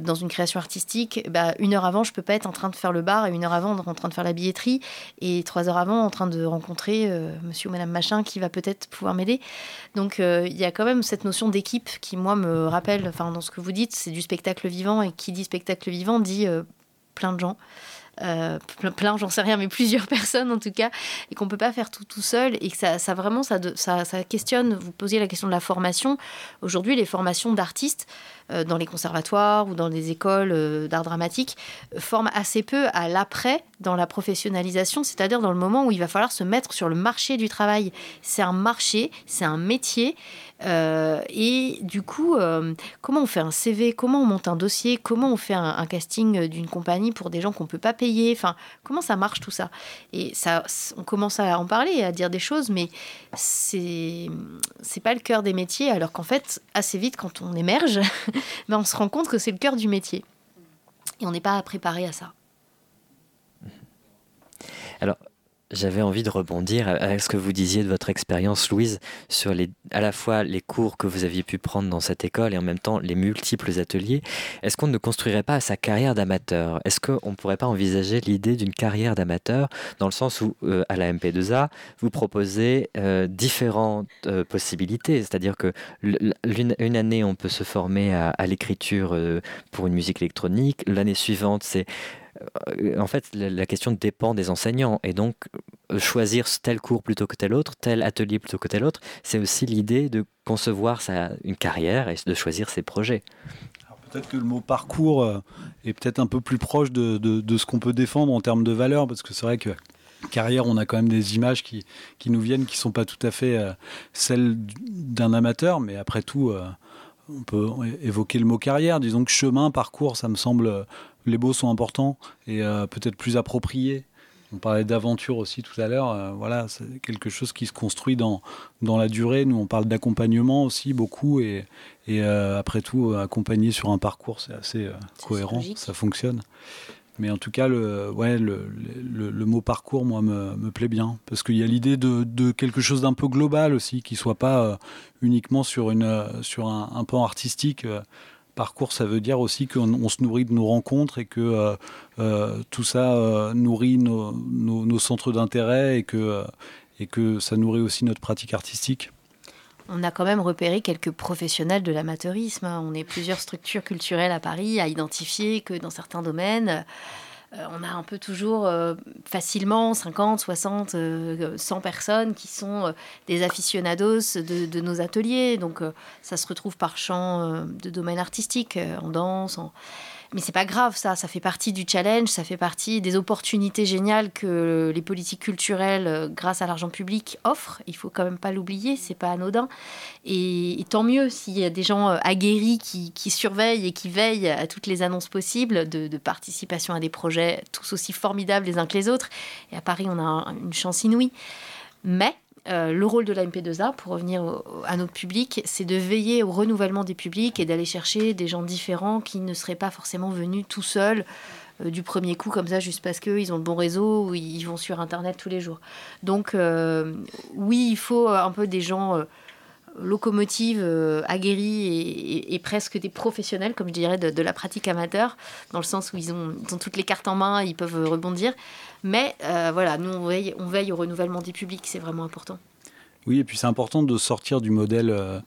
dans une création artistique, bah, une heure avant je peux pas être en train de faire le bar et une heure avant en train de faire la billetterie et trois heures avant en train de rencontrer Monsieur ou Madame machin qui va peut-être pouvoir m'aider. Donc il y a quand même cette notion d'équipe qui moi me rappelle, enfin dans ce que vous dites, c'est du spectacle vivant, et qui dit spectacle vivant dit euh, plein de gens. Euh, plein, j'en sais rien, mais plusieurs (laughs) personnes en tout cas, et qu'on peut pas faire tout tout seul, et que ça, vraiment, ça, questionne. Vous posiez la question de la formation. Aujourd'hui, les formations d'artistes, euh, dans les conservatoires ou dans des écoles d'art dramatique forment assez peu à l'après dans la professionnalisation, c'est-à-dire dans le moment où il va falloir se mettre sur le marché du travail. C'est un marché, c'est un métier. et du coup, comment on fait un CV, comment on monte un dossier, comment on fait un, casting d'une compagnie pour des gens qu'on ne peut pas payer, enfin, comment ça marche tout ça? Et ça, on commence à en parler, à dire des choses, mais c'est pas le cœur des métiers, alors qu'en fait, assez vite, quand on émerge, (laughs) ben on se rend compte que c'est le cœur du métier. Et on n'est pas préparé à ça. Alors, j'avais envie de rebondir à ce que vous disiez de votre expérience, Louise, sur à la fois les cours que vous aviez pu prendre dans cette école et en même temps les multiples ateliers. Est-ce qu'on ne construirait pas sa carrière d'amateur? Est-ce qu'on ne pourrait pas envisager l'idée d'une carrière d'amateur dans le sens où, euh, à la MP2A, vous proposez euh, différentes euh, possibilités? C'est-à-dire que une, année, on peut se former à, l'écriture pour une musique électronique. L'année suivante, c'est en fait, la question dépend des enseignants. Et donc, euh, choisir tel cours plutôt que tel autre, tel atelier plutôt que tel autre, c'est aussi l'idée de concevoir une carrière et de choisir ses projets. Peut-être que le mot parcours euh, est peut-être un peu plus proche de, de, ce qu'on peut défendre en termes de valeur, parce que c'est vrai que carrière, on a quand même des images qui, qui nous viennent qui ne sont pas tout à fait celles d'un amateur, mais après tout, on peut évoquer le mot carrière. Disons que chemin, parcours, ça me semble les mots sont importants et euh, peut-être plus appropriés. On parlait d'aventure aussi tout à l'heure. Euh, voilà, c'est quelque chose qui se construit dans, dans la durée. Nous, on parle d'accompagnement aussi beaucoup. Et, et euh, après tout, accompagner sur un parcours, c'est assez cohérent. Ça fonctionne. Mais en tout cas, le, ouais, le, mot parcours, moi, me, me plaît bien. Parce qu'il y a l'idée de, de, quelque chose d'un peu global aussi, qui ne soit pas euh, uniquement sur, une, euh, sur un, un, pan artistique. Euh, parcours, ça veut dire aussi qu'on se nourrit de nos rencontres et que tout ça nourrit nos, nos, nos centres d'intérêt et que, et que ça nourrit aussi notre pratique artistique. On a quand même repéré quelques professionnels de l'amateurisme. Hein. On est plusieurs structures culturelles à Paris à identifier que dans certains domaines, euh, on a un peu toujours euh, facilement 50, 60, 100 personnes qui sont euh, des aficionados de, nos ateliers. Donc ça se retrouve par champ de domaine artistique, en danse, en, mais c'est pas grave, ça. Ça fait partie du challenge, ça fait partie des opportunités géniales que les politiques culturelles, euh, grâce à l'argent public, offrent. Il faut quand même pas l'oublier, c'est pas anodin. Et, tant mieux s'il y a des gens euh, aguerris qui, surveillent et qui veillent à toutes les annonces possibles de, de, participation à des projets tous aussi formidables les uns que les autres. Et à Paris, on a une chance inouïe. Mais euh, le rôle de la MP2A, pour revenir à notre public, c'est de veiller au renouvellement des publics et d'aller chercher des gens différents qui ne seraient pas forcément venus tout seuls euh, du premier coup comme ça juste parce qu'ils ont le bon réseau ou ils vont sur Internet tous les jours. Donc euh, oui, il faut un peu des gens locomotives euh, aguerris et, presque des professionnels, comme je dirais, de, la pratique amateur, dans le sens où ils ont, toutes les cartes en main, ils peuvent rebondir. Mais euh, voilà, nous, on veille, on veille au renouvellement des publics, c'est vraiment important. Oui, et puis c'est important de sortir du modèle, euh,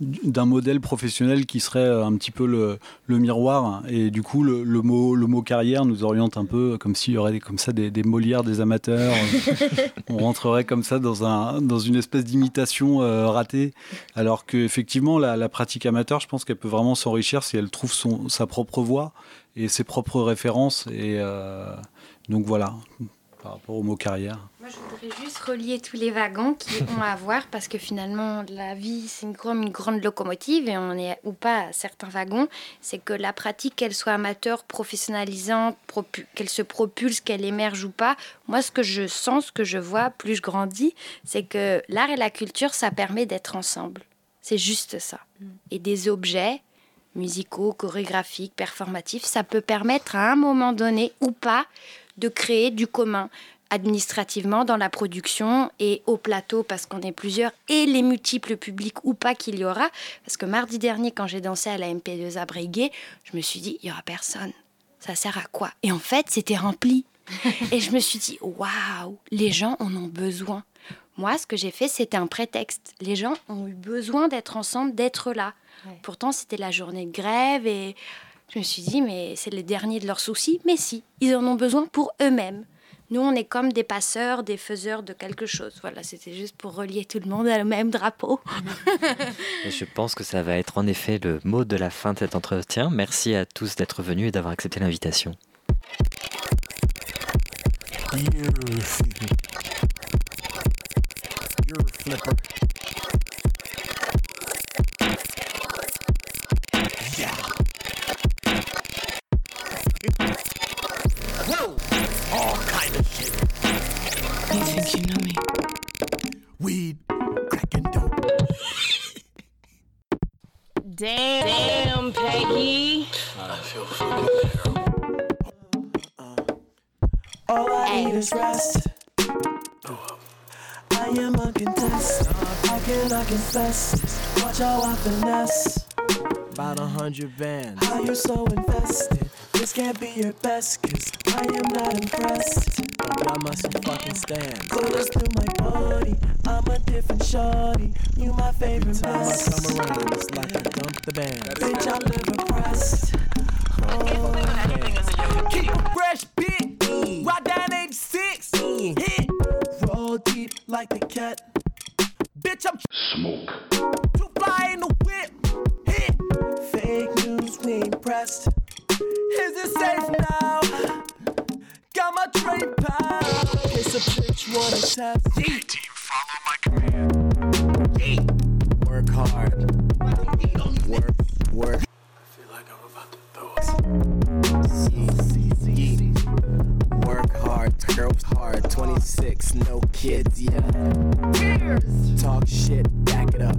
d'un modèle professionnel qui serait euh, un petit peu le, miroir. Et du coup, le, mot, le mot carrière nous oriente un peu comme s'il y aurait comme ça des, Molières, des amateurs. (laughs) On rentrerait comme ça dans, un, dans une espèce d'imitation euh, ratée. Alors qu'effectivement, la, la pratique amateur, je pense qu'elle peut vraiment s'enrichir si elle trouve son, sa propre voix et ses propres références. Et donc voilà par rapport au mot carrière? Moi, je voudrais juste relier tous les wagons qui (laughs) ont à voir parce que finalement, la vie, c'est comme une grande locomotive et on est ou pas à certains wagons. C'est que la pratique, qu'elle soit amateur, professionnalisante, qu'elle se propulse, qu'elle émerge ou pas, moi, ce que je sens, ce que je vois, plus je grandis, c'est que l'art et la culture, ça permet d'être ensemble. C'est juste ça. Mm. Et des objets musicaux, chorégraphiques, performatifs, ça peut permettre à un moment donné ou pas de créer du commun administrativement dans la production et au plateau parce qu'on est plusieurs et les multiples publics ou pas qu'il y aura. Parce que mardi dernier, quand j'ai dansé à la MP2 à Breguet, je me suis dit, il y aura personne. Ça sert à quoi? Et en fait, c'était rempli. (laughs) et je me suis dit, waouh, les gens en ont besoin. Moi, ce que j'ai fait, c'était un prétexte. Les gens ont eu besoin d'être ensemble, d'être là. Pourtant, c'était la journée de grève et je me suis dit, mais c'est les derniers de leurs soucis. Mais si, ils en ont besoin pour eux-mêmes. Nous, on est comme des passeurs, des faiseurs de quelque chose. Voilà, c'était juste pour relier tout le monde à le même drapeau. (laughs) je pense que ça va être en effet le mot de la fin de cet entretien. Merci à tous d'être venus et d'avoir accepté l'invitation. Weed, crack, and dope. Damn, damn, Peggy. I feel fucking terrible. All I need is rest. I am uncontested. I cannot confess Watch how I finesse. About a hundred bands. How you so invested? This can't be your best, cause I am not impressed. But I must fucking stand. Colors through my body, I'm a different shorty. You my favorite Every time mess. I come around, it's like I dump the band. Bitch, I live impressed. Oh, Keep a fresh beat, ride down 86, hit, roll deep like the cat. Bitch, I'm smoke. Too fly in the whip, hit. Fake news, we ain't pressed. Is it safe now? Trade. It's a bitch, wanna test. Team, follow my command. Work hard. Work, work. I feel like I'm about to throw it. Work hard, girls hard. 26, no kids yet. Talk shit, back it up.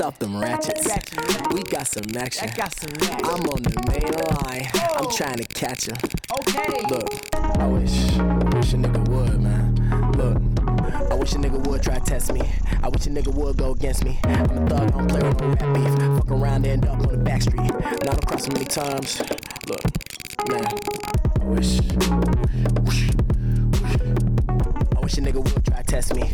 Off them ratchets. We got some action. I'm on the main line. I'm oh. trying to catch him. Okay. Look, I wish, wish a nigga would, man. Look. I wish a nigga would try to test me. I wish a nigga would go against me. I'm a thug, I don't play with no rap beef. Fuck around, and end up on the back street. I'm across so many times. Look, man, I wish. I wish a nigga would try to test me.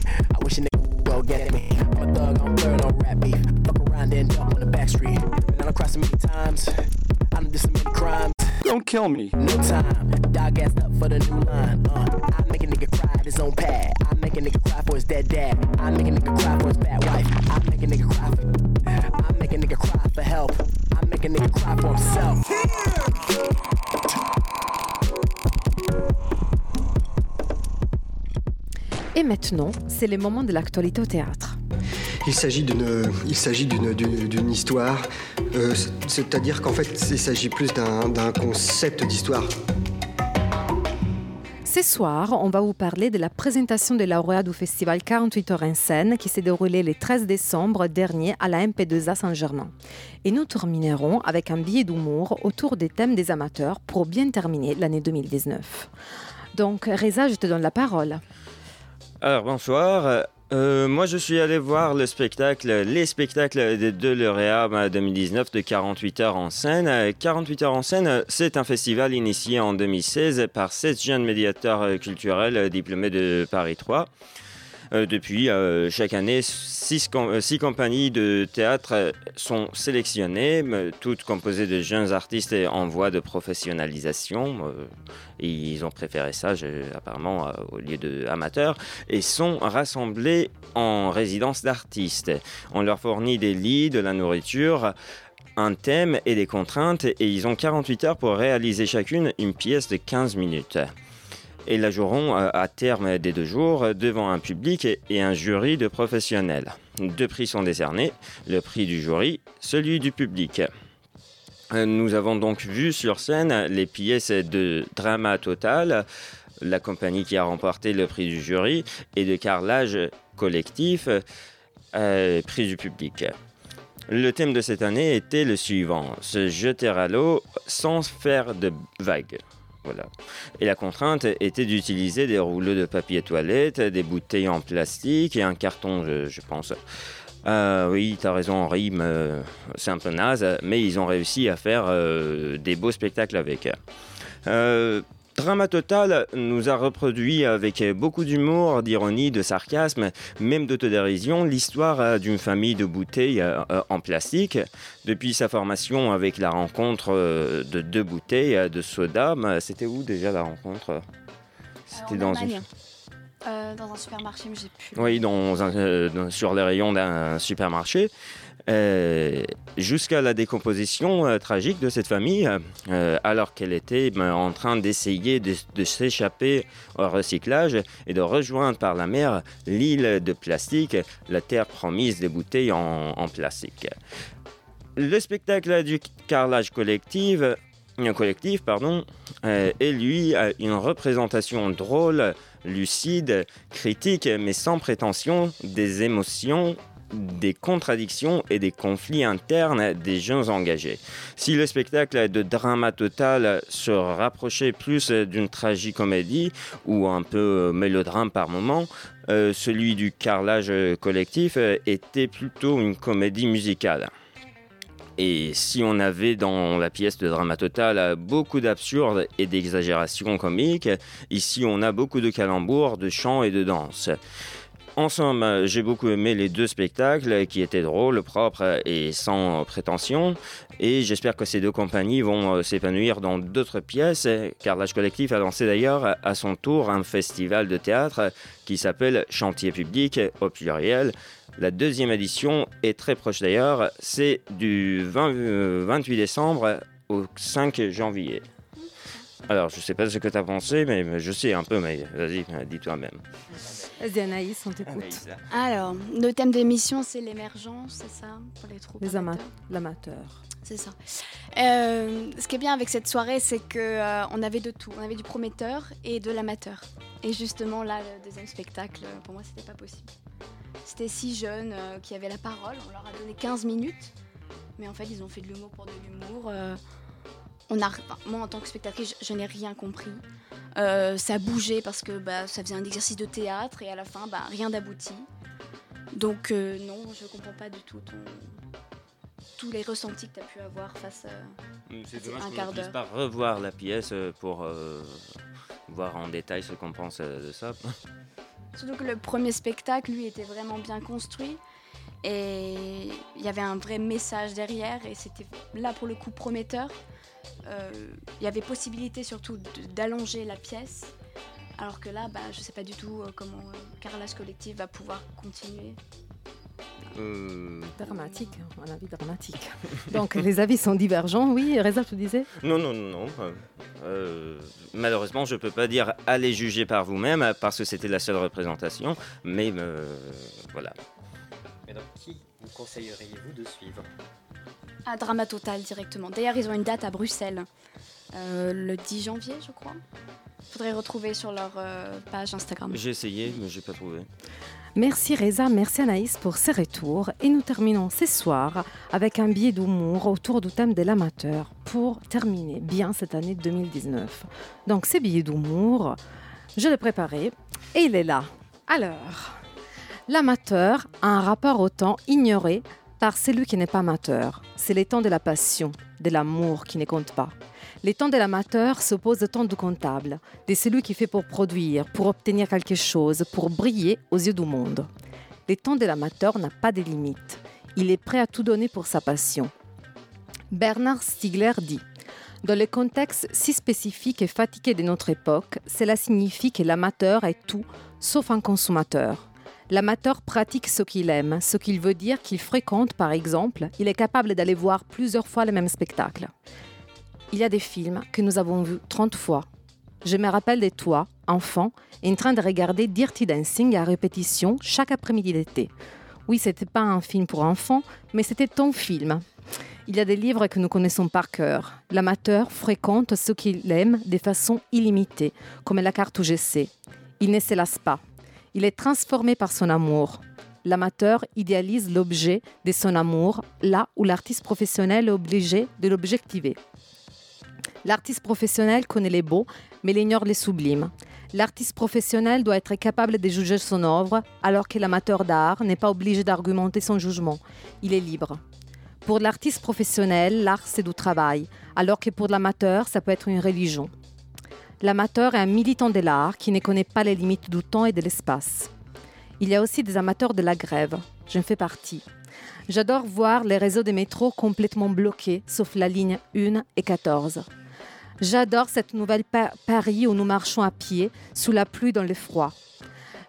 Kill me. No time. Dog ass up for the new line. Uh, I make a nigga cry at his own pad. I make a nigga cry for his dead dad. I make a nigga cry for his bad wife. I make a nigga cry for. I make a nigga cry for help. I make a nigga cry for himself. Et maintenant, c'est le moment de l'actualité au théâtre. Il s'agit d'une, il s'agit d'une, d'une, d'une histoire, euh, c'est-à-dire qu'en fait, il s'agit plus d'un, d'un concept d'histoire. Ce soir, on va vous parler de la présentation des lauréats du festival 48 heures en scène qui s'est déroulé le 13 décembre dernier à la MP2A Saint-Germain. Et nous terminerons avec un billet d'humour autour des thèmes des amateurs pour bien terminer l'année 2019. Donc, Reza, je te donne la parole. Alors bonsoir. Euh, moi, je suis allé voir le spectacle, les spectacles des deux lauréats 2019 de 48 heures en scène. Euh, 48 heures en scène, c'est un festival initié en 2016 par sept jeunes médiateurs euh, culturels euh, diplômés de Paris 3. Euh, depuis euh, chaque année, euh, six compagnies de théâtre sont sélectionnées, toutes composées de jeunes artistes en voie de professionnalisation. ils ont préféré ça, apparemment, au lieu de amateurs, et sont rassemblés en résidence d'artistes. On leur fournit des lits, de la nourriture, un thème et des contraintes, et ils ont 48 heures pour réaliser chacune une pièce de 15 minutes et la joueront euh, à terme des deux jours euh, devant un public et- un jury de professionnels. Deux prix sont décernés, le prix du jury, celui du public. Euh, Nous avons donc vu sur scène les pièces de Drama Total, la compagnie qui a remporté le prix du jury, et de Carrelage Collectif, prix du public. Le thème de cette année était le suivant, se jeter à l'eau sans faire de vagues. Et la contrainte était d'utiliser des rouleaux de papier toilette, des bouteilles en plastique et un carton, je, pense. Euh, oui, t'as raison, en rime, euh, c'est un peu naze, mais ils ont réussi à faire euh, des beaux spectacles avec. Drama Total nous a reproduit avec beaucoup d'humour, d'ironie, de sarcasme, même d'autodérision, l'histoire euh, d'une famille de bouteilles euh, euh, en plastique. Depuis sa formation avec la rencontre de deux bouteilles de soda, c'était où déjà la rencontre? C'était dans une... Euh, dans un supermarché, mais j'ai plus. Oui, dans un- euh, sur les rayons d'un supermarché. Euh, Jusqu'à la décomposition euh, tragique de cette famille, euh, alors qu'elle était ben, en train d'essayer de, s'échapper au recyclage et de rejoindre par la mer l'île de plastique, la terre promise des bouteilles en, plastique. Le spectacle du carrelage collectif, collectif pardon, euh, est lui une représentation drôle, lucide, critique, mais sans prétention des émotions des contradictions et des conflits internes des jeunes engagés. Si le spectacle de drama total se rapprochait plus d'une tragicomédie ou un peu mélodrame par moment, euh, celui du carrelage collectif euh, était plutôt une comédie musicale. Et si on avait dans la pièce de drama total euh, beaucoup d'absurdes et d'exagérations comiques, ici on a beaucoup de calembours, de chants et de danse. En somme, j'ai beaucoup aimé les deux spectacles qui étaient drôles, propres et sans prétention. Et j'espère que ces deux compagnies vont euh, s'épanouir dans d'autres pièces, car l'âge collectif a lancé d'ailleurs à son tour un festival de théâtre qui s'appelle Chantier public au pluriel. La deuxième édition est très proche d'ailleurs, c'est du 20, euh, 28 décembre au 5 janvier. Alors, je sais pas ce que tu as pensé, mais je sais un peu, mais vas-y, dis toi-même. Vas-y Anaïs, on t'écoute. Alors, le thème de l'émission, c'est l'émergence, c'est ça pour les troupes Les amateurs. L'amateur. C'est ça. Euh, ce qui est bien avec cette soirée, c'est que euh, on avait de tout. On avait du prometteur et de l'amateur. Et justement, là, le deuxième spectacle, pour moi, c'était pas possible. C'était six jeunes euh, qui avaient la parole. On leur a donné 15 minutes. Mais en fait, ils ont fait de l'humour pour de l'humour. Euh, on a, enfin, moi, en tant que spectatrice, je, je n'ai rien compris. Euh, ça a bougé parce que bah, ça faisait un exercice de théâtre et à la fin, bah, rien d'abouti. Donc, euh, non, je comprends pas du tout ton... tous les ressentis que tu as pu avoir face à C'est à dommage un qu'on quart ne puisse pas revoir la pièce euh, pour euh, voir en détail ce qu'on pense euh, de ça. (laughs) Surtout que le premier spectacle, lui, était vraiment bien construit. Et il y avait un vrai message derrière. Et c'était là, pour le coup, prometteur. Euh, Il y avait possibilité surtout d'allonger la pièce. Alors que là, bah, je ne sais pas du tout euh, comment euh, Carrelage Collectif va pouvoir continuer. Euh, Dramatique, hein, un avis dramatique. (laughs) Donc les avis sont divergents, oui. Reza, tu disais? Non, non, non. non. euh, malheureusement, je ne peux pas dire allez juger par vous-même parce que c'était la seule représentation. Mais euh, voilà. Mais donc, qui vous conseilleriez-vous de suivre? À Drama Total directement. D'ailleurs, ils ont une date à Bruxelles. euh, le 10 janvier, je crois. Faudrait retrouver sur leur euh, page Instagram. J'ai essayé, mais j'ai pas trouvé. Merci Reza, merci Anaïs pour ces retours. Et nous terminons ce soir avec un billet d'humour autour du thème de l'amateur pour terminer bien cette année 2019. Donc ce billet d'humour, je l'ai préparé et il est là. Alors, l'amateur a un rapport au temps ignoré par celui qui n'est pas amateur. C'est les temps de la passion, de l'amour qui ne compte pas. Les temps de l'amateur s'opposent au temps du comptable, de celui qui fait pour produire, pour obtenir quelque chose, pour briller aux yeux du monde. Les temps de l'amateur n'a pas de limites. Il est prêt à tout donner pour sa passion. Bernard Stiegler dit Dans le contexte si spécifique et fatigué de notre époque, cela signifie que l'amateur est tout sauf un consommateur. L'amateur pratique ce qu'il aime, ce qu'il veut dire qu'il fréquente par exemple, il est capable d'aller voir plusieurs fois le même spectacle. Il y a des films que nous avons vus 30 fois. Je me rappelle de toi, enfant, en train de regarder Dirty Dancing à répétition chaque après-midi d'été. Oui, c'était pas un film pour enfants, mais c'était ton film. Il y a des livres que nous connaissons par cœur. L'amateur fréquente ce qu'il aime de façon illimitée, comme la carte UGC. Il ne se lasse pas. Il est transformé par son amour. L'amateur idéalise l'objet de son amour là où l'artiste professionnel est obligé de l'objectiver. L'artiste professionnel connaît les beaux, mais ignore les sublimes. L'artiste professionnel doit être capable de juger son œuvre, alors que l'amateur d'art n'est pas obligé d'argumenter son jugement. Il est libre. Pour l'artiste professionnel, l'art c'est du travail, alors que pour l'amateur, ça peut être une religion. L'amateur est un militant de l'art qui ne connaît pas les limites du temps et de l'espace. Il y a aussi des amateurs de la grève. Je fais partie. J'adore voir les réseaux de métro complètement bloqués, sauf la ligne 1 et 14. J'adore cette nouvelle Pa- Paris où nous marchons à pied, sous la pluie dans le froid.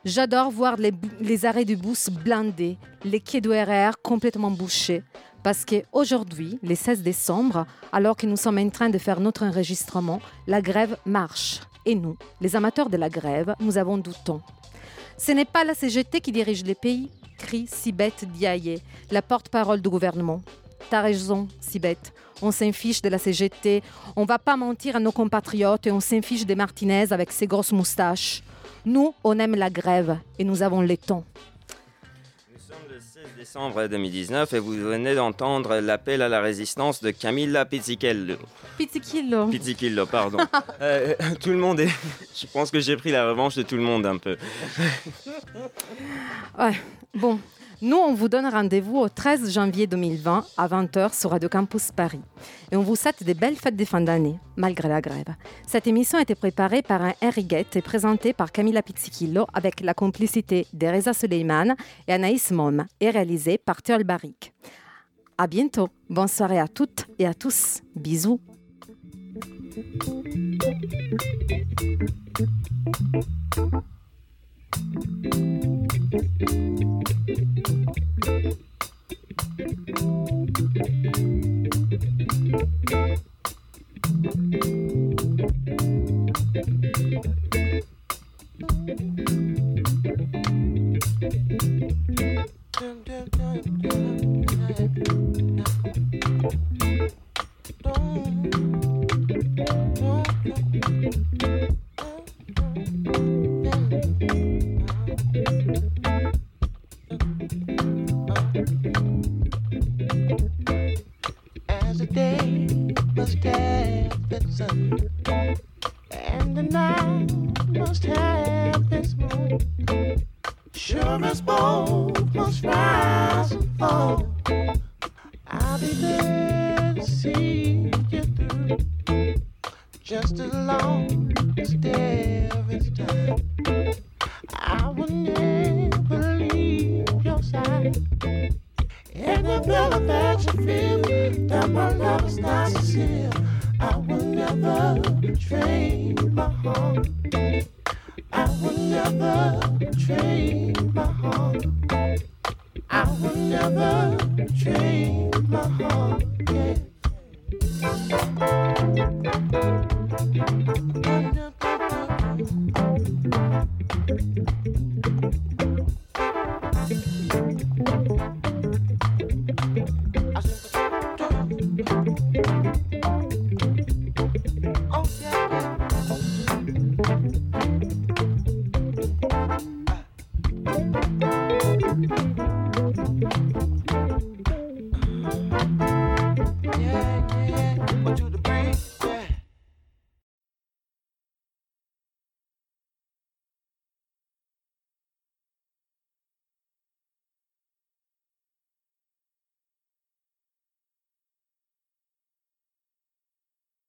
J'adore voir les, arrêts du bus blindés, les quais du RR complètement bouchés. Parce qu'aujourd'hui, le 16 décembre, alors que nous sommes en train de faire notre enregistrement, la grève marche. Et nous, les amateurs de la grève, nous avons du temps. Ce n'est pas la CGT qui dirige les pays, crie Sibeth Diaye, la porte-parole du gouvernement. T'as raison, Sibeth. On s'infiche de la CGT. On va pas mentir à nos compatriotes et on s'infiche des Martinez avec ses grosses moustaches. Nous, on aime la grève et nous avons le temps. Nous sommes le 16 décembre 2019 et vous venez d'entendre l'appel à la résistance de Camilla Pizzichello. Pizzicillo. Pizzicillo, pardon. (laughs) Euh, tout le monde est... Je pense que j'ai pris la revanche de tout le monde un peu. Ouais, bon. Nous, on vous donne rendez-vous au 13 janvier 2020 à 20h sur Radio Campus Paris. Et on vous souhaite des belles fêtes de fin d'année, malgré la grève. Cette émission a été préparée par un Henriguette et présentée par Camilla Pizzichillo avec la complicité d'Ereza Suleiman et Anaïs Mom et réalisée par Théol Barrick. À bientôt. Bonne soirée à toutes et à tous. Bisous. Don't